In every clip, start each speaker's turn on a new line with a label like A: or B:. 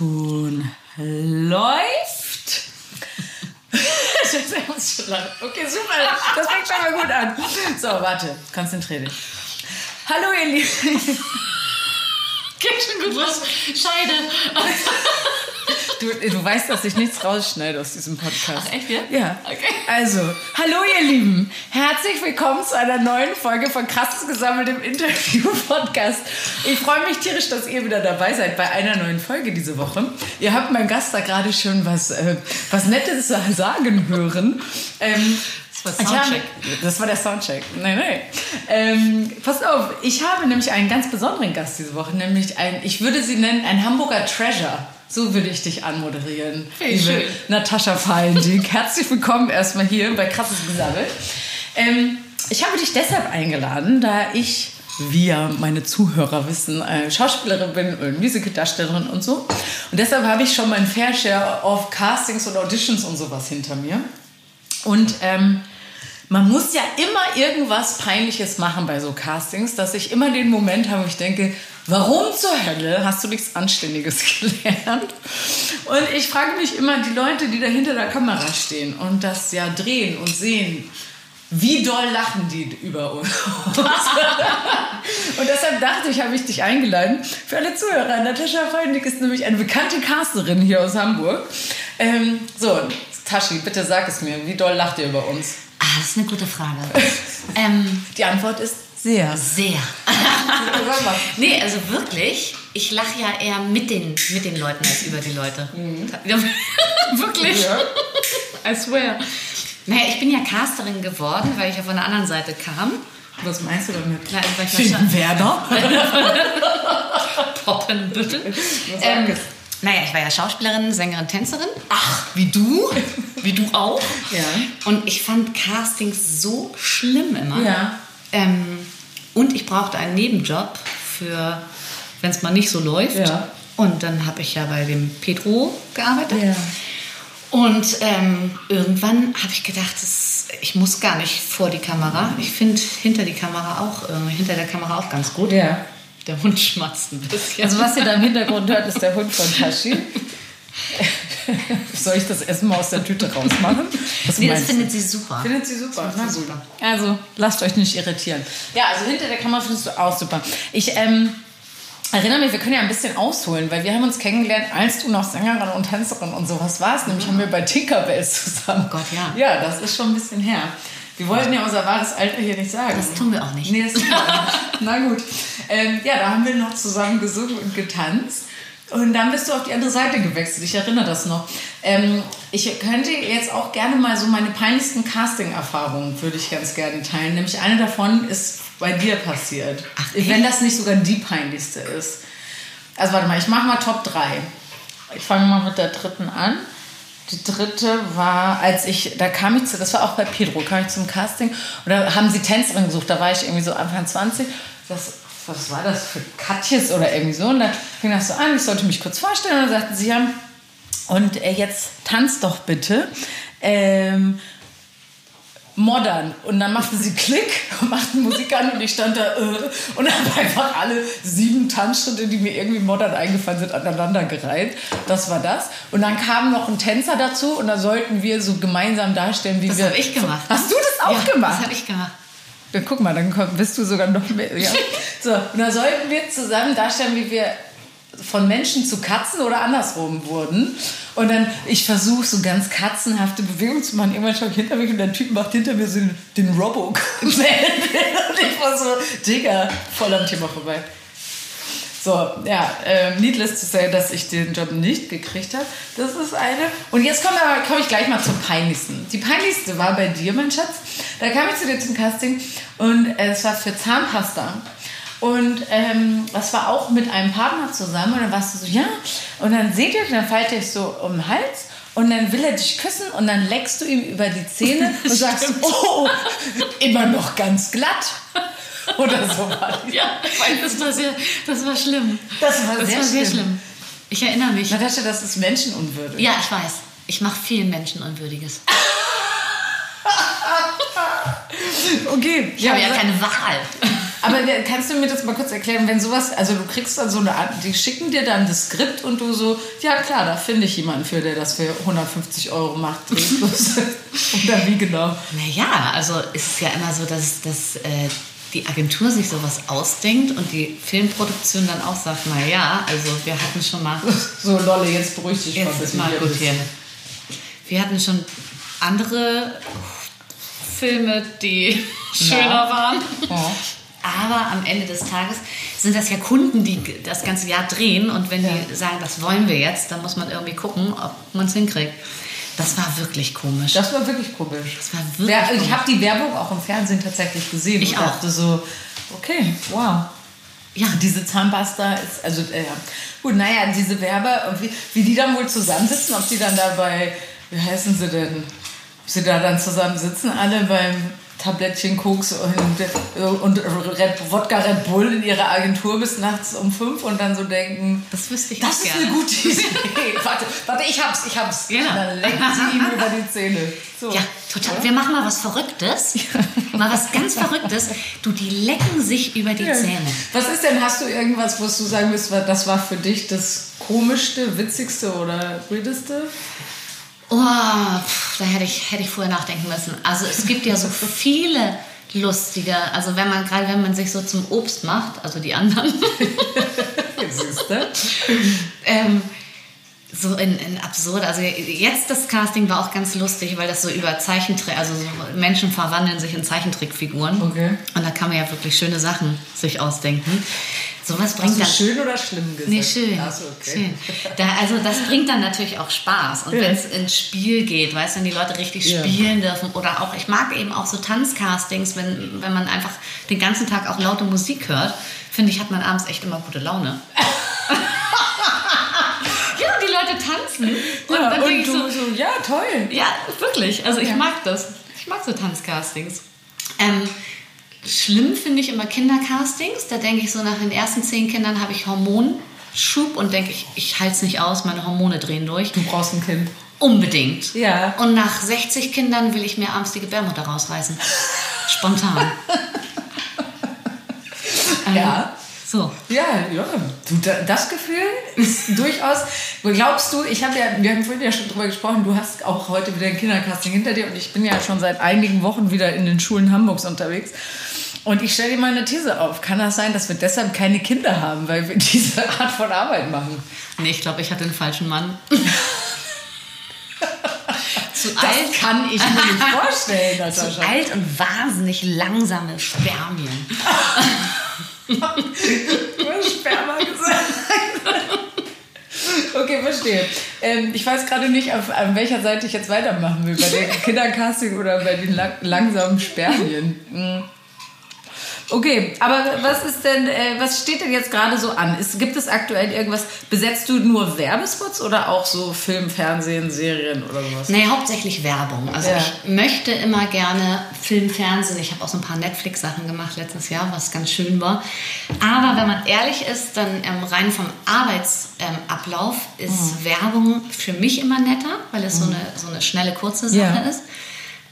A: Ton läuft. okay, super. Das fängt schon mal gut an. So, warte. Konzentrier dich. Hallo, ihr Lieben.
B: Geht schon gut los. Scheide.
A: Du, du weißt, dass ich nichts rausschneide aus diesem Podcast.
B: Ach, echt, ja?
A: Ja.
B: Okay.
A: Also, hallo ihr Lieben. Herzlich willkommen zu einer neuen Folge von Krasses Gesammelt im Interview-Podcast. Ich freue mich tierisch, dass ihr wieder dabei seid bei einer neuen Folge diese Woche. Ihr habt meinen Gast da gerade schon was, äh, was Nettes sagen hören. Ähm,
B: Das war
A: ich habe,
B: Soundcheck.
A: das war der Soundcheck. Nein, nein. Ähm, passt auf, ich habe nämlich einen ganz besonderen Gast diese Woche, nämlich ein, ich würde sie nennen, ein Hamburger Treasure. So würde ich dich anmoderieren.
B: Hey,
A: liebe
B: schön.
A: Natascha Fallendiek. Herzlich willkommen erstmal hier bei Krasses Gesammelt. Ähm, ich habe dich deshalb eingeladen, da ich, wie ja meine Zuhörer wissen, äh, Schauspielerin bin und Musicaldarstellerin und so. Und deshalb habe ich schon mein Fair Share of Castings und Auditions und sowas hinter mir. Und ähm, man muss ja immer irgendwas Peinliches machen bei so Castings, dass ich immer den Moment habe, wo ich denke, warum zur Hölle hast du nichts Anständiges gelernt? Und ich frage mich immer, die Leute, die da hinter der Kamera stehen und das ja drehen und sehen, wie doll lachen die über uns? und deshalb dachte ich, habe ich dich eingeladen. Für alle Zuhörer, Natascha Freundlich ist nämlich eine bekannte Casterin hier aus Hamburg. Ähm, so, Tashi, bitte sag es mir, wie doll lacht ihr über uns?
B: Ah, das ist eine gute Frage. ähm,
A: Die Antwort ist sehr.
B: sehr. nee, also wirklich, ich lache ja eher mit den, mit den Leuten als über die Leute. Ja, wirklich.
A: Ja.
B: I swear. Naja, ich bin ja Casterin geworden, weil ich ja von der anderen Seite kam.
A: Was meinst du damit?
B: Na, war
A: Finkenwerder?
B: Poppenbüttel. Ähm. Naja, ich war ja Schauspielerin, Sängerin, Tänzerin.
A: Ach, wie du?
B: Wie du auch.
A: Ja.
B: Und ich fand Castings so schlimm immer.
A: Ja.
B: Ähm, und ich brauchte einen Nebenjob für, wenn es mal nicht so läuft.
A: Ja.
B: Und dann habe ich ja bei dem Petro gearbeitet.
A: Ja.
B: Und ähm, irgendwann habe ich gedacht, das, ich muss gar nicht vor die Kamera. Ich finde hinter die Kamera auch, äh, hinter der Kamera auch ganz gut.
A: Ja.
B: Der Hund schmatzt ein bisschen.
A: Also was ihr da im Hintergrund hört, ist der Hund von Tashi. Soll ich das Essen mal aus der Tüte rausmachen? Was
B: nee, das
A: meinst du?
B: findet sie super.
A: Findet sie super.
B: Findet super.
A: Also lasst euch nicht irritieren. Ja, also hinter der Kamera findest du auch super. Ich ähm, erinnere mich, wir können ja ein bisschen ausholen, weil wir haben uns kennengelernt, als du noch Sängerin und Tänzerin und sowas warst. Nämlich haben wir bei Tinkerbells zusammen.
B: Oh Gott, ja.
A: Ja, das ist schon ein bisschen her. Wir wollten ja unser wahres Alter hier nicht sagen.
B: Das tun wir auch nicht.
A: Nee, das tun wir auch nicht. Na gut. Ähm, ja, da haben wir noch zusammen gesungen und getanzt. Und dann bist du auf die andere Seite gewechselt. Ich erinnere das noch. Ähm, ich könnte jetzt auch gerne mal so meine peinlichsten Casting-Erfahrungen würde ich ganz gerne teilen. Nämlich eine davon ist bei dir passiert.
B: Ach,
A: Wenn das nicht sogar die peinlichste ist. Also warte mal, ich mache mal Top 3. Ich fange mal mit der dritten an. Die dritte war, als ich, da kam ich zu, das war auch bei Pedro, kam ich zum Casting und da haben sie Tänzerin gesucht, da war ich irgendwie so Anfang 20. Das, was war das für Katjes oder irgendwie so? Und da fing das so an, ich sollte mich kurz vorstellen und dann sagten sie, ja, und äh, jetzt tanzt doch bitte. Ähm, modern. Und dann machte sie Klick und machten Musik an und ich stand da äh, und habe einfach alle sieben Tanzschritte, die mir irgendwie modern eingefallen sind, aneinander gereiht. Das war das. Und dann kam noch ein Tänzer dazu und da sollten wir so gemeinsam darstellen, wie
B: Das
A: wir...
B: habe ich gemacht.
A: Hast du das auch
B: ja,
A: gemacht?
B: Das habe ich gemacht.
A: Ja, guck mal, dann bist du sogar noch mehr. Ja. So, und da sollten wir zusammen darstellen, wie wir von Menschen zu Katzen oder andersrum wurden. Und dann, ich versuche so ganz katzenhafte Bewegungen zu machen. Irgendwann schaue ich hinter mich und der Typ macht hinter mir so den, den Robo. und ich war so, Digga, voll am Thema vorbei. So, ja, äh, needless to say, dass ich den Job nicht gekriegt habe. Das ist eine. Und jetzt komme komm ich gleich mal zur peinlichsten. Die peinlichste war bei dir, mein Schatz. Da kam ich zu dir zum Casting und es war für Zahnpasta. Und ähm, das war auch mit einem Partner zusammen. Und dann warst du so, ja. Und dann seht ihr, dann fallt ihr so um den Hals. Und dann will er dich küssen und dann leckst du ihm über die Zähne und sagst, oh, immer noch ganz glatt. Oder so.
B: Ja, das war, sehr, das war schlimm.
A: Das war
B: Das
A: sehr
B: war sehr
A: schlimm.
B: schlimm. Ich erinnere mich.
A: Natascha, das ist menschenunwürdig.
B: Ja, ich weiß. Ich mache viel Menschenunwürdiges.
A: Okay.
B: Ich habe ja keine Wahl.
A: Aber kannst du mir das mal kurz erklären, wenn sowas, also du kriegst dann so eine Art, die schicken dir dann das Skript und du so, ja klar, da finde ich jemanden für, der das für 150 Euro macht. Oder wie genau?
B: Naja, also ist es ja immer so, dass, dass äh, die Agentur sich sowas ausdenkt und die Filmproduktion dann auch sagt, naja, also wir hatten schon mal...
A: So, Lolle, jetzt beruhig dich
B: jetzt ist mal gut hier. Wir hatten schon andere Filme, die schöner ja. waren. Ja. Aber am Ende des Tages sind das ja Kunden, die das ganze Jahr drehen. Und wenn ja. die sagen, das wollen wir jetzt, dann muss man irgendwie gucken, ob man es hinkriegt. Das war wirklich komisch.
A: Das war wirklich komisch.
B: Das war wirklich
A: ja, Ich habe die Werbung auch im Fernsehen tatsächlich gesehen.
B: Ich
A: und
B: auch.
A: dachte so, okay, wow. Ja, diese Zahnpasta ist, also, äh, gut, naja, diese Werbe, wie, wie die dann wohl zusammensitzen, ob die dann dabei, wie heißen sie denn, ob sie da dann zusammensitzen, alle beim Tablettchen Koks und, und Red, Wodka Red Bull in ihrer Agentur bis nachts um fünf und dann so denken,
B: das wüsste ich
A: Das ist
B: gerne.
A: eine gute Idee. warte, warte, ich hab's, ich hab's.
B: Genau.
A: Und dann lenken sie ihm über die Zähne. So.
B: Ja, total. Wir machen mal was Verrücktes. Mal was ganz Verrücktes. Du, die lecken sich über die
A: Ja.
B: Zähne.
A: Was ist denn, hast du irgendwas, wo du sagen willst, das war für dich das komischste, witzigste oder weirdeste?
B: Oh, pff, da hätte ich, hätte ich vorher nachdenken müssen. Also es gibt ja so viele lustige, also wenn man, gerade wenn man sich so zum Obst macht, also die anderen, ähm, so in, in absurd. Also jetzt das Casting war auch ganz lustig, weil das so über Zeichentrick, also so Menschen verwandeln sich in Zeichentrickfiguren.
A: Okay.
B: Und da kann man ja wirklich schöne Sachen sich ausdenken. Sowas
A: Hast
B: bringt
A: du
B: dann
A: schön oder schlimm gesagt?
B: Nee, schön.
A: So, okay.
B: schön. Da, also das bringt dann natürlich auch Spaß. Und
A: Ja.
B: wenn es ins Spiel geht, weißt du, wenn die Leute richtig
A: Ja.
B: spielen dürfen. Oder auch, ich mag eben auch so Tanzcastings, wenn, wenn man einfach den ganzen Tag auch laute Musik hört, finde ich, hat man abends echt immer gute Laune. ja, die Leute tanzen. Und
A: Ja,
B: dann denke ich so,
A: so, ja, toll.
B: ja, wirklich. Also ich mag das. Ich mag so Tanzcastings. Ähm, schlimm finde ich immer Kindercastings. Da denke ich so, nach den ersten zehn Kindern habe ich Hormonschub und denke ich, ich halte es nicht aus, meine Hormone drehen durch.
A: Du brauchst ein Kind.
B: Unbedingt.
A: Ja.
B: Und nach 60 Kindern will ich mir abends die Gebärmutter rausreißen. Spontan. Ähm,
A: Ja.
B: So.
A: Ja, ja. Das Gefühl ist durchaus. Glaubst du, ich habe ja, wir haben vorhin ja schon drüber gesprochen, du hast auch heute wieder ein Kindercasting hinter dir und ich bin ja schon seit einigen Wochen wieder in den Schulen Hamburgs unterwegs. Und ich stelle dir mal eine These auf. Kann das sein, dass wir deshalb keine Kinder haben, weil wir diese Art von Arbeit machen?
B: Nee, ich glaube, ich hatte den falschen Mann. Zu
A: Das kann ich mir nicht vorstellen,
B: Zu
A: Natascha.
B: alt und wahnsinnig langsame Spermien.
A: Du hast Sperma gesagt. Okay, verstehe. Ähm, ich weiß gerade nicht, auf, an welcher Seite ich jetzt weitermachen will. Bei dem Kindercasting oder bei den lang langsamen Spermien. Mhm. Okay, aber was ist denn, äh, was steht denn jetzt gerade so an? Ist, gibt es aktuell irgendwas? Besetzt du nur Werbespots oder auch so Film, Fernsehen, Serien oder sowas?
B: Nee, hauptsächlich Werbung. Also
A: Ja.
B: ich möchte immer gerne Film, Fernsehen. Ich habe auch so ein paar Netflix-Sachen gemacht letztes Jahr, was ganz schön war. Aber wenn man ehrlich ist, dann ähm, rein vom Arbeitsablauf ist Werbung für mich immer netter, weil es so, eine, so eine schnelle, kurze Sache
A: Ja.
B: ist.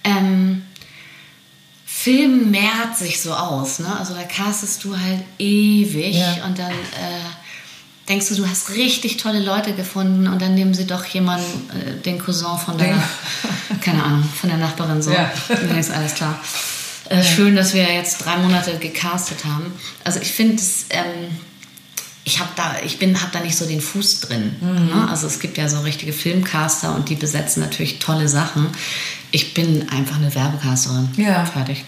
B: Ähm, Film mehrt sich so aus, ne? Also da castest du halt ewig
A: Ja.
B: und dann äh, denkst du, du hast richtig tolle Leute gefunden und dann nehmen sie doch jemanden, äh, den Cousin von der, keine Ahnung, von der Nachbarin so.
A: Ja.
B: Dann ist alles klar. Äh, schön, dass wir jetzt drei Monate gecastet haben. Also ich finde es, ähm, ich habe da, ich bin, habe da nicht so den Fuß drin. Ne? Also es gibt ja so richtige Filmcaster und die besetzen natürlich tolle Sachen. Ich bin einfach eine Werbecasterin.
A: Ja.
B: Fertig.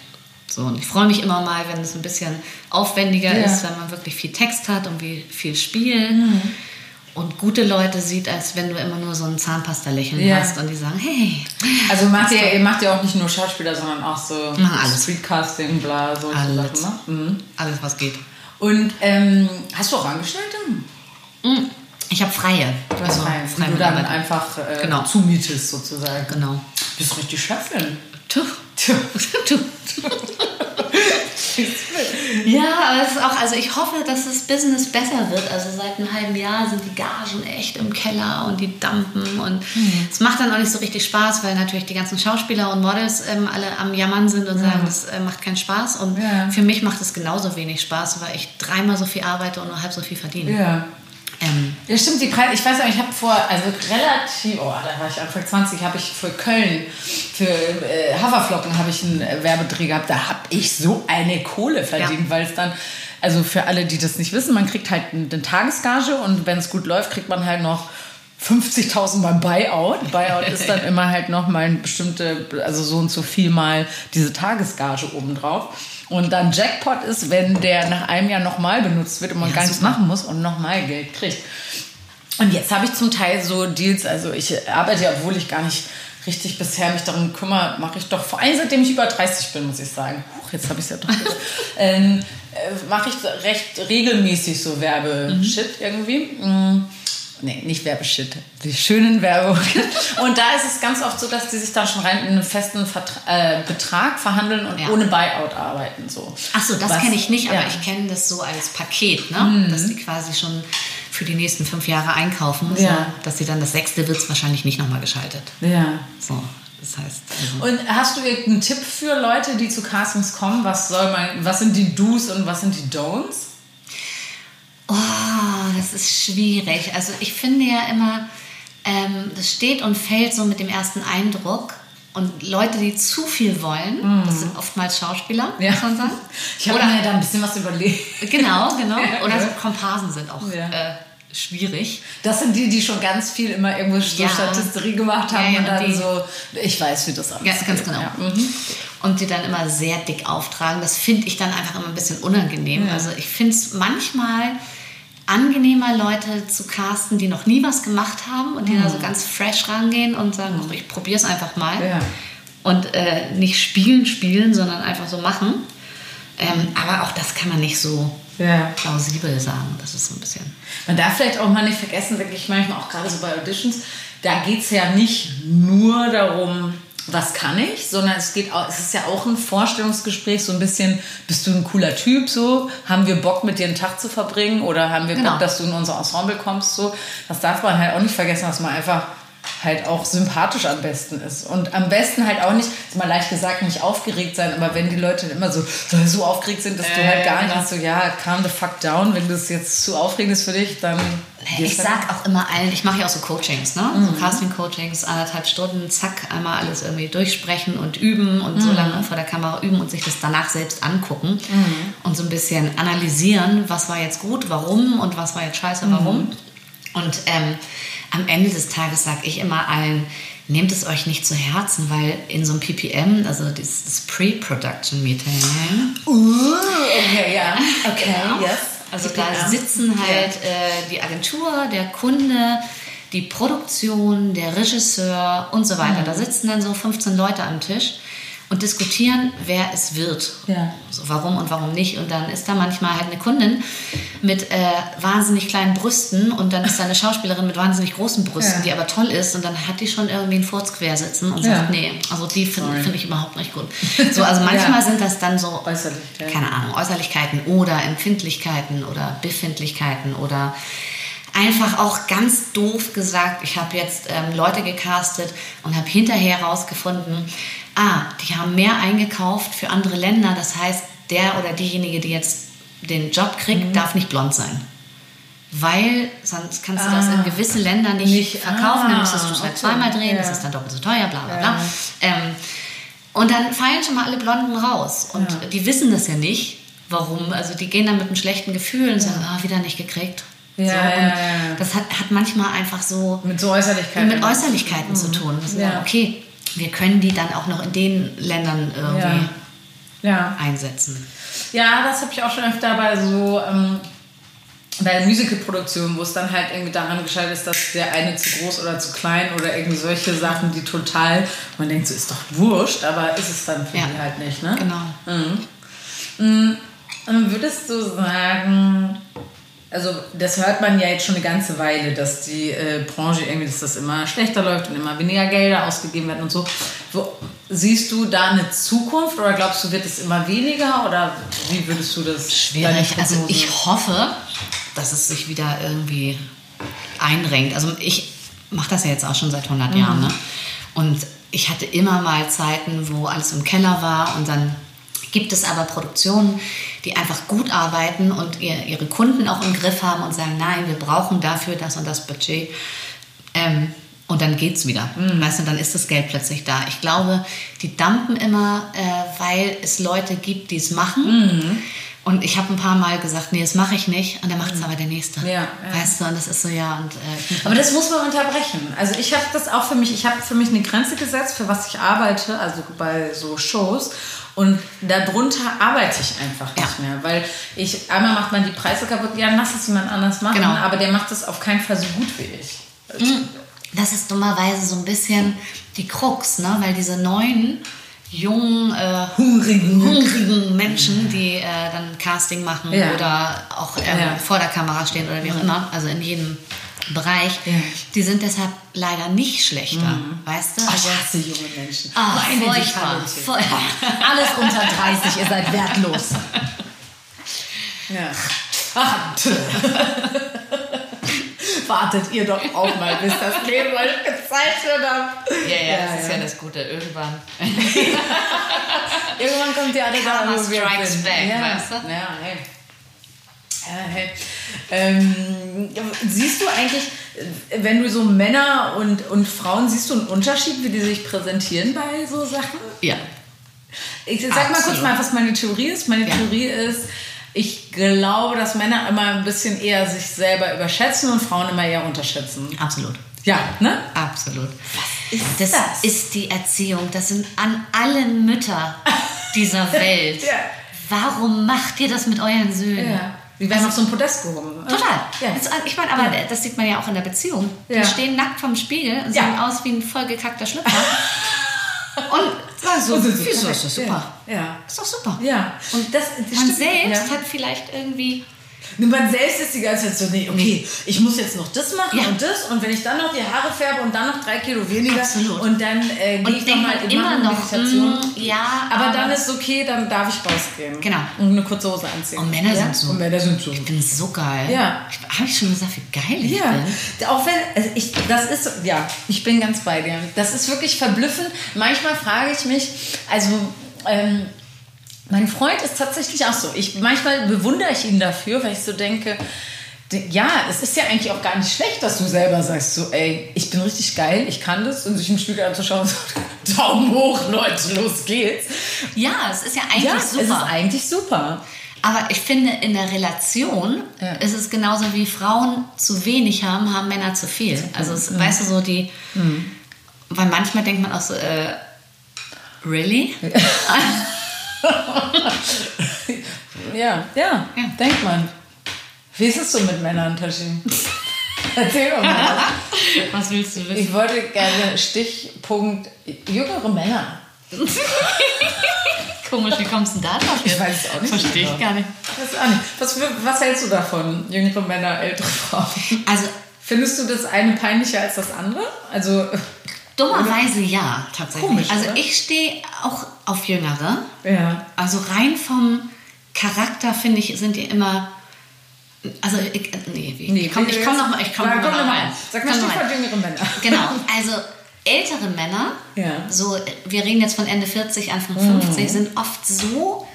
B: So, und ich freue mich immer mal, wenn es ein bisschen aufwendiger
A: Ja.
B: ist, wenn man wirklich viel Text hat und wie viel Spielen und gute Leute sieht, als wenn du immer nur so ein Zahnpasta-Lächeln
A: Ja.
B: hast und die sagen, hey,
A: Also macht ihr, ihr macht ja auch nicht nur Schauspieler, sondern auch so
B: Machen alles.
A: Streetcasting, bla, so
B: Alles.
A: Sachen. Ne? Mhm.
B: alles was geht.
A: Und ähm, hast du auch Angestellte?
B: Mm, Ich habe freie.
A: Du hast
B: Also,
A: frei,
B: frei
A: die du dann
B: mitarbeiten.
A: einfach äh,
B: Genau.
A: zumietest sozusagen.
B: Genau.
A: Du bist richtig Chefin.
B: Tuh.
A: Tja.
B: Tuh. Ja, aber es ist auch, also ich hoffe, dass das Business besser wird. Also seit einem halben Jahr sind die Gagen echt im Keller und die dampen und mhm. es macht dann auch nicht so richtig Spaß, weil natürlich die ganzen Schauspieler und Models ähm, alle am Jammern sind und ja. sagen, das äh, macht keinen Spaß. Und ja. für mich macht es genauso wenig Spaß, weil ich dreimal so viel arbeite und nur halb so viel verdiene.
A: Ja. Ähm, ja, stimmt, die Preise, ich weiß nicht, ich habe vor, also relativ, oh, da war ich Anfang 20, habe ich für Köln, für äh, Haferflocken habe ich einen Werbedreh gehabt, da habe ich so eine Kohle verdient, ja. weil es dann, also für alle, die das nicht wissen, man kriegt halt eine Tagesgage und wenn es gut läuft, kriegt man halt noch 50.000 beim Buyout. Buyout ist dann immer halt noch mal ein bestimmte, also so und so viel mal diese Tagesgage obendrauf. Und dann Jackpot ist, wenn der nach einem Jahr nochmal benutzt wird und man ja, gar nichts machen muss und nochmal Geld kriegt. Und jetzt habe ich zum Teil so Deals, also ich arbeite, obwohl ich gar nicht richtig bisher mich darum kümmere, mache ich doch, vor allem seitdem ich über 30 bin, muss ich sagen. Huch, jetzt habe ich es ja doch ähm, äh, mache ich recht regelmäßig so Werbeshit mhm. irgendwie. Mhm nee, nicht Werbeshit, die schönen Werbung. Und da ist es ganz oft so, dass die sich dann schon rein in einen festen Vertra äh, Betrag verhandeln und ja. ohne Buyout arbeiten. So.
B: Ach so, das kenne ich nicht, aber ja. ich kenne das so als Paket, ne? Mhm. dass die quasi schon für die nächsten fünf Jahre einkaufen, ja. so, dass sie dann das sechste wird es wahrscheinlich nicht nochmal geschaltet.
A: Ja.
B: So. Das heißt.
A: Also und hast du irgendeinen Tipp für Leute, die zu Castings kommen? Was soll man, was sind die Do's und was sind die Don'ts?
B: Oh, das ist schwierig. Also ich finde ja immer, ähm, das steht und fällt so mit dem ersten Eindruck. Und Leute, die zu viel wollen, mm. das sind oftmals Schauspieler,
A: ja. muss man sagen. Ich habe mir da ein bisschen was überlegt.
B: Genau, genau. Oder so Komparsen sind auch ja. äh, schwierig.
A: Das sind die, die schon ganz viel immer irgendwo so ja. Statisterie gemacht haben ja, und dann die, so, ich weiß, wie das
B: aussieht. Ja, ganz genau. Mhm. Und die dann immer sehr dick auftragen. Das finde ich dann einfach immer ein bisschen unangenehm. Also ich finde es manchmal angenehmer, Leute zu casten, die noch nie was gemacht haben und die mhm. da so mhm. ganz fresh rangehen und sagen, mhm. ich probiere es einfach mal. Ja. Und äh, nicht spielen, spielen, sondern einfach so machen. Ähm, aber auch das kann man nicht so ja. plausibel sagen. Das ist so ein bisschen.
A: Man darf vielleicht auch mal nicht vergessen, wirklich manchmal auch gerade so bei Auditions, da geht es ja nicht nur darum, was kann ich, sondern es geht auch, es ist ja auch ein Vorstellungsgespräch, so ein bisschen, bist du ein cooler Typ, so, haben wir Bock mit dir einen Tag zu verbringen oder haben wir genau. Bock, dass du in unser Ensemble kommst, so. Das darf man halt auch nicht vergessen, dass man einfach halt auch sympathisch am besten ist. Und am besten halt auch nicht, ist mal leicht gesagt, nicht aufgeregt sein, aber wenn die Leute immer so, so aufgeregt sind, dass äh, du halt gar nicht genau. so, ja, calm the fuck down, wenn das jetzt zu aufregend ist für dich, dann.
B: Ich sag auch immer allen, ich mache ja auch so Coachings, ne? Mhm. So Casting-Coachings, anderthalb Stunden, zack, einmal alles irgendwie durchsprechen und üben und mhm. so lange vor der Kamera üben und sich das danach selbst angucken mhm. und so ein bisschen analysieren, was war jetzt gut, warum und was war jetzt scheiße, warum. Mhm. Und ähm, am Ende des Tages sage ich immer allen, nehmt es euch nicht zu Herzen, weil in so einem PPM, also das, das Pre-Production Meeting.
A: Uh, okay, ja. Okay, genau. yes.
B: Also da sitzen halt äh, die Agentur, der Kunde, die Produktion, der Regisseur und so weiter. Mhm. Da sitzen dann so 15 Leute am Tisch und diskutieren, wer es wird. Ja. So, warum und warum nicht. Und dann ist da manchmal halt eine Kundin mit äh, wahnsinnig kleinen Brüsten und dann ist da eine Schauspielerin mit wahnsinnig großen Brüsten, ja. die aber toll ist und dann hat die schon irgendwie einen Furz quer sitzen und ja. sagt, nee, also die finde find ich überhaupt nicht gut. So, also manchmal sind das dann so, keine Ahnung, Äußerlichkeiten oder Empfindlichkeiten oder Befindlichkeiten oder einfach auch ganz doof gesagt, ich habe jetzt ähm, Leute gecastet und habe hinterher herausgefunden, ah, die haben mehr eingekauft für andere Länder. Das heißt, der oder diejenige, die jetzt den Job kriegt, mhm. darf nicht blond sein. Weil sonst kannst du ah, das in ah. gewisse Länder nicht, nicht verkaufen. Ah, dann müsstest du es halt zweimal drehen, ja. das ist dann doppelt so teuer, bla bla bla. Ja. Ähm, und dann fallen schon mal alle Blonden raus. Und ja. die wissen das ja nicht, warum. Also die gehen dann mit einem schlechten Gefühl und sagen, ah, wieder nicht gekriegt. Ja, so, ja, ja, Das hat, hat manchmal einfach so
A: mit so Äußerlichkeiten,
B: mit Äußerlichkeiten mhm. zu tun. Ja. okay, wir können die dann auch noch in den Ländern irgendwie ja. einsetzen.
A: Ja, das habe ich auch schon öfter bei so ähm, bei Musical-Produktionen, wo es dann halt irgendwie daran gescheitert ist, dass der eine zu groß oder zu klein oder irgendwie solche Sachen, die total, man denkt so, ist doch wurscht, aber ist es dann für ja. die halt nicht, ne?
B: Genau.
A: Mhm. Mhm. Würdest du sagen, also das hört man ja jetzt schon eine ganze Weile, dass die äh, Branche irgendwie, dass das immer schlechter läuft und immer weniger Gelder ausgegeben werden und so. Wo, siehst du da eine Zukunft oder glaubst du, wird es immer weniger oder wie würdest du das?
B: Schwierig. Also ich hoffe, dass es sich wieder irgendwie eindrängt. Also ich mache das ja jetzt auch schon seit 100 mhm. Jahren. Ne? Und ich hatte immer mal Zeiten, wo alles im Keller war und dann gibt es aber Produktionen, die einfach gut arbeiten und ihr, ihre Kunden auch im Griff haben und sagen, nein, wir brauchen dafür das und das Budget. Ähm, und dann geht es wieder. Mhm. Weißt du, dann ist das Geld plötzlich da. Ich glaube, die dampen immer, äh, weil es Leute gibt, die es machen. Mhm. Und ich habe ein paar Mal gesagt, nee, das mache ich nicht. Und dann macht es mhm. aber der Nächste. Ja, ja, Weißt du, und das ist so, ja. Und,
A: äh, aber das muss man unterbrechen. Also ich habe das auch für mich, ich habe für mich eine Grenze gesetzt, für was ich arbeite, also bei so Shows. Und darunter arbeite ich einfach nicht ja. mehr, weil ich, einmal macht man die Preise kaputt, ja, lass es jemand anders machen, genau. aber der macht das auf keinen Fall so gut wie ich.
B: Mhm. Das ist dummerweise so ein bisschen die Krux, ne? weil diese neuen jungen, äh, hungrigen. hungrigen Menschen, die äh, dann Casting machen ja. oder auch äh, ja. vor der Kamera stehen oder wie auch immer, also in jedem Bereich, ja. die sind deshalb leider nicht schlechter, mhm. weißt du?
A: Oh, ich hasse junge Menschen.
B: Furchtbar. furchtbar.
A: Alles unter 30, ihr seid wertlos. Ja. Wartet ihr doch auch mal, bis das Leben euch gezeichnet hat.
B: Ja, ja, ja, das ist ja. ja das Gute. Irgendwann.
A: Irgendwann kommt die alle da,
B: wo wir sind. Back,
A: ja.
B: weißt du?
A: Ja, hey. Hey. Ähm, siehst du eigentlich, wenn du so Männer und, und Frauen, siehst du einen Unterschied, wie die sich präsentieren bei so Sachen?
B: Ja.
A: Ich sag Absolut. mal kurz mal, was meine Theorie ist. Meine ja. Theorie ist, ich glaube, dass Männer immer ein bisschen eher sich selber überschätzen und Frauen immer eher unterschätzen.
B: Absolut.
A: Ja, ne?
B: Absolut. Was ist das? Das ist die Erziehung. Das sind an alle Mütter dieser Welt. ja. Warum macht ihr das mit euren Söhnen? Ja.
A: Die werden also, auf so ein Podest gehoben.
B: Total. Ja. ich meine, aber ja. das sieht man ja auch in der Beziehung. Die ja. stehen nackt vorm Spiegel und sehen aus wie ein vollgekackter Schlüpfer. und
A: so,
B: so, wieso ist das super?
A: Ja.
B: Ist doch super.
A: Ja.
B: Und das, das man selbst hat vielleicht irgendwie
A: man selbst ist die ganze Zeit so, nee, okay, ich muss jetzt noch das machen ja. und das und wenn ich dann noch die Haare färbe und dann noch drei Kilo weniger
B: Absolut.
A: und dann äh, gehe ich
B: nochmal
A: halt
B: immer noch Meditation. Mm,
A: ja, aber, aber, dann ist okay, dann darf ich rausgehen.
B: Genau.
A: Und eine kurze Hose anziehen.
B: Und Männer ja? sind so.
A: Und Männer sind so.
B: Ich bin so geil.
A: Ja.
B: Habe ich schon gesagt, wie geil ich ja. bin?
A: Auch wenn, also ich, das ist, ja, ich bin ganz bei dir. Das ist wirklich verblüffend. Manchmal frage ich mich, also, ähm, mein Freund ist tatsächlich auch so. Ich, manchmal bewundere ich ihn dafür, weil ich so denke, ja, es ist ja eigentlich auch gar nicht schlecht, dass du selber sagst, so, ey, ich bin richtig geil, ich kann das und sich im Spiegel anzuschauen, so, Daumen hoch, Leute, los geht's.
B: Ja, es ist ja eigentlich ja, super.
A: Es ist eigentlich super.
B: Aber ich finde, in der Relation ja. ist es genauso wie Frauen zu wenig haben, haben Männer zu viel. Also, es, mhm. weißt du, so die. Mhm. Weil manchmal denkt man auch so, äh, really?
A: ja, ja, denkt man. Wie ist es so mit Männern, Tashi? Erzähl doch mal.
B: Was willst du wissen?
A: Ich wollte gerne Stichpunkt jüngere Männer.
B: Komisch, wie kommst du da drauf?
A: Ich weiß es auch nicht.
B: Verstehe ich gar nicht.
A: Weiß auch nicht. Was, was hältst du davon, jüngere Männer, ältere Frauen?
B: Also,
A: Findest du das eine peinlicher als das andere? Also
B: Dummerweise ja, tatsächlich. Komisch, also oder? ich stehe auch auf Jüngere.
A: Ja.
B: Also rein vom Charakter finde ich, sind die immer. Also ich, nee, wie? nee, komm, ich komme noch mal, ich komme
A: noch mal rein. Sag mal Stichwort jüngere Männer.
B: Genau, also ältere Männer,
A: ja.
B: so wir reden jetzt von Ende 40, Anfang 50, mhm. sind oft so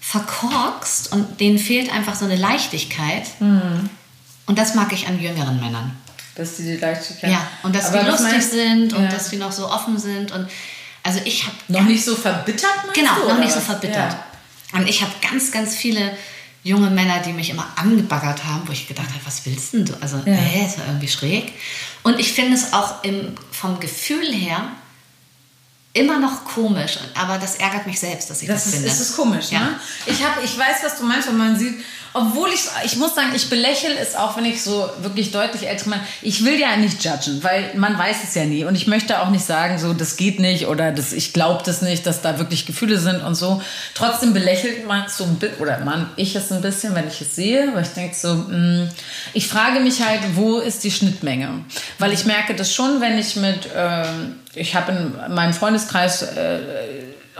B: verkorkst und denen fehlt einfach so eine Leichtigkeit. Mhm. Und das mag ich an jüngeren Männern
A: dass die die Leichtigkeit.
B: Ja, und dass Aber die lustig meinst, sind und ja. dass die noch so offen sind und also ich habe
A: noch nicht so verbittert.
B: Genau,
A: du,
B: noch nicht so verbittert. Ja. Und ich habe ganz, ganz viele junge Männer, die mich immer angebaggert haben, wo ich gedacht habe, was willst denn du? Also, ja. äh, ist ja irgendwie schräg. Und ich finde es auch im, vom Gefühl her immer noch komisch, aber das ärgert mich selbst, dass ich das,
A: das
B: ist, finde.
A: Das ist komisch, ja. ne? Ich, hab, ich weiß, was du meinst, wenn man sieht, obwohl ich, ich muss sagen, ich belächle es auch, wenn ich so wirklich deutlich ältere Mann, ich will ja nicht judgen, weil man weiß es ja nie und ich möchte auch nicht sagen, so, das geht nicht oder das, ich glaube das nicht, dass da wirklich Gefühle sind und so. Trotzdem belächelt man so ein bisschen, oder man, ich es ein bisschen, wenn ich es sehe, weil ich denke so, mh, mm, ich frage mich halt, wo ist die Schnittmenge? Weil ich merke das schon, wenn ich mit, äh, ich habe in meinem Freundeskreis, äh,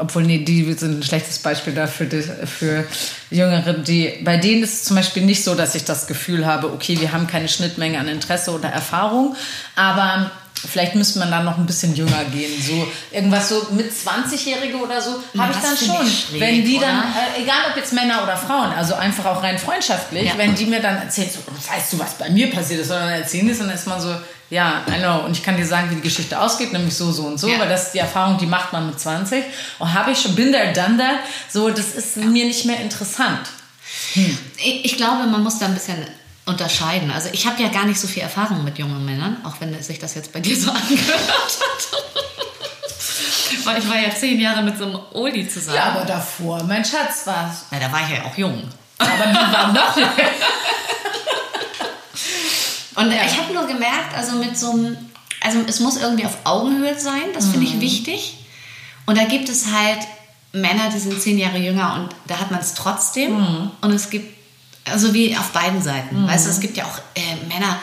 A: obwohl nee, die sind ein schlechtes Beispiel dafür für Jüngere, die bei denen ist es zum Beispiel nicht so, dass ich das Gefühl habe, okay, wir haben keine Schnittmenge an Interesse oder Erfahrung, aber Vielleicht müsste man dann noch ein bisschen jünger gehen. So irgendwas so mit 20-Jährige oder so habe ich dann schon. Schräg, wenn die dann, äh, egal ob jetzt Männer oder Frauen, also einfach auch rein freundschaftlich, ja. wenn die mir dann erzählen, so, weißt du, was bei mir passiert ist, sondern erzählen das, dann ist man so, ja, I know. Und ich kann dir sagen, wie die Geschichte ausgeht, nämlich so, so und so, ja. weil das ist die Erfahrung, die macht man mit 20. Und habe ich schon, bin there, done that, so, das ist ja. mir nicht mehr interessant.
B: Hm. Ich, ich glaube, man muss da ein bisschen unterscheiden. Also ich habe ja gar nicht so viel Erfahrung mit jungen Männern, auch wenn sich das jetzt bei dir so angehört hat. Weil ich war ja zehn Jahre mit so einem Oldie zusammen.
A: Ja, aber davor, mein Schatz, war's.
B: Ja, da war ich ja auch jung.
A: Aber die waren noch
B: Und ja. ich habe nur gemerkt, also mit so einem, also es muss irgendwie auf Augenhöhe sein, das finde ich mhm. wichtig. Und da gibt es halt Männer, die sind zehn Jahre jünger und da hat man es trotzdem. Mhm. Und es gibt also wie auf beiden Seiten. Mhm. Weißt du, es gibt ja auch äh, Männer,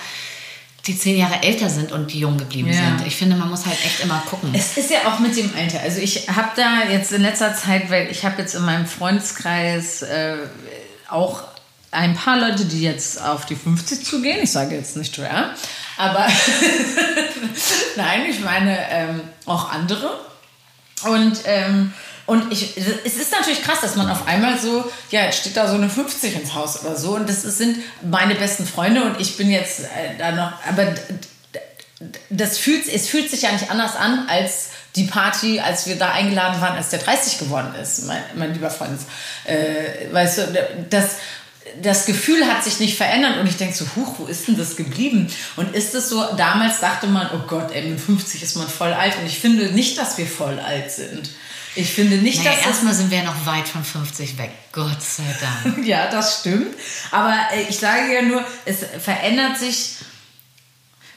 B: die zehn Jahre älter sind und die jung geblieben ja. sind. Ich finde, man muss halt echt immer gucken.
A: Es ist ja auch mit dem Alter. Also ich habe da jetzt in letzter Zeit, weil ich habe jetzt in meinem Freundeskreis äh, auch ein paar Leute, die jetzt auf die 50 zugehen. Ich sage jetzt nicht wer, aber nein, ich meine ähm, auch andere. Und ähm, und ich, es ist natürlich krass, dass man auf einmal so, ja, jetzt steht da so eine 50 ins Haus oder so. Und das sind meine besten Freunde und ich bin jetzt äh, da noch, aber das fühlt, es fühlt sich ja nicht anders an als die Party, als wir da eingeladen waren, als der 30 geworden ist, mein, mein lieber Freund. Äh, weißt du, das, das Gefühl hat sich nicht verändert und ich denke so, huch, wo ist denn das geblieben? Und ist es so, damals dachte man, oh Gott, ey, mit 50 ist man voll alt und ich finde nicht, dass wir voll alt sind. Ich finde nicht,
B: naja, dass. Erstmal sind wir noch weit von 50 weg. Gott sei Dank.
A: ja, das stimmt. Aber äh, ich sage ja nur, es verändert sich.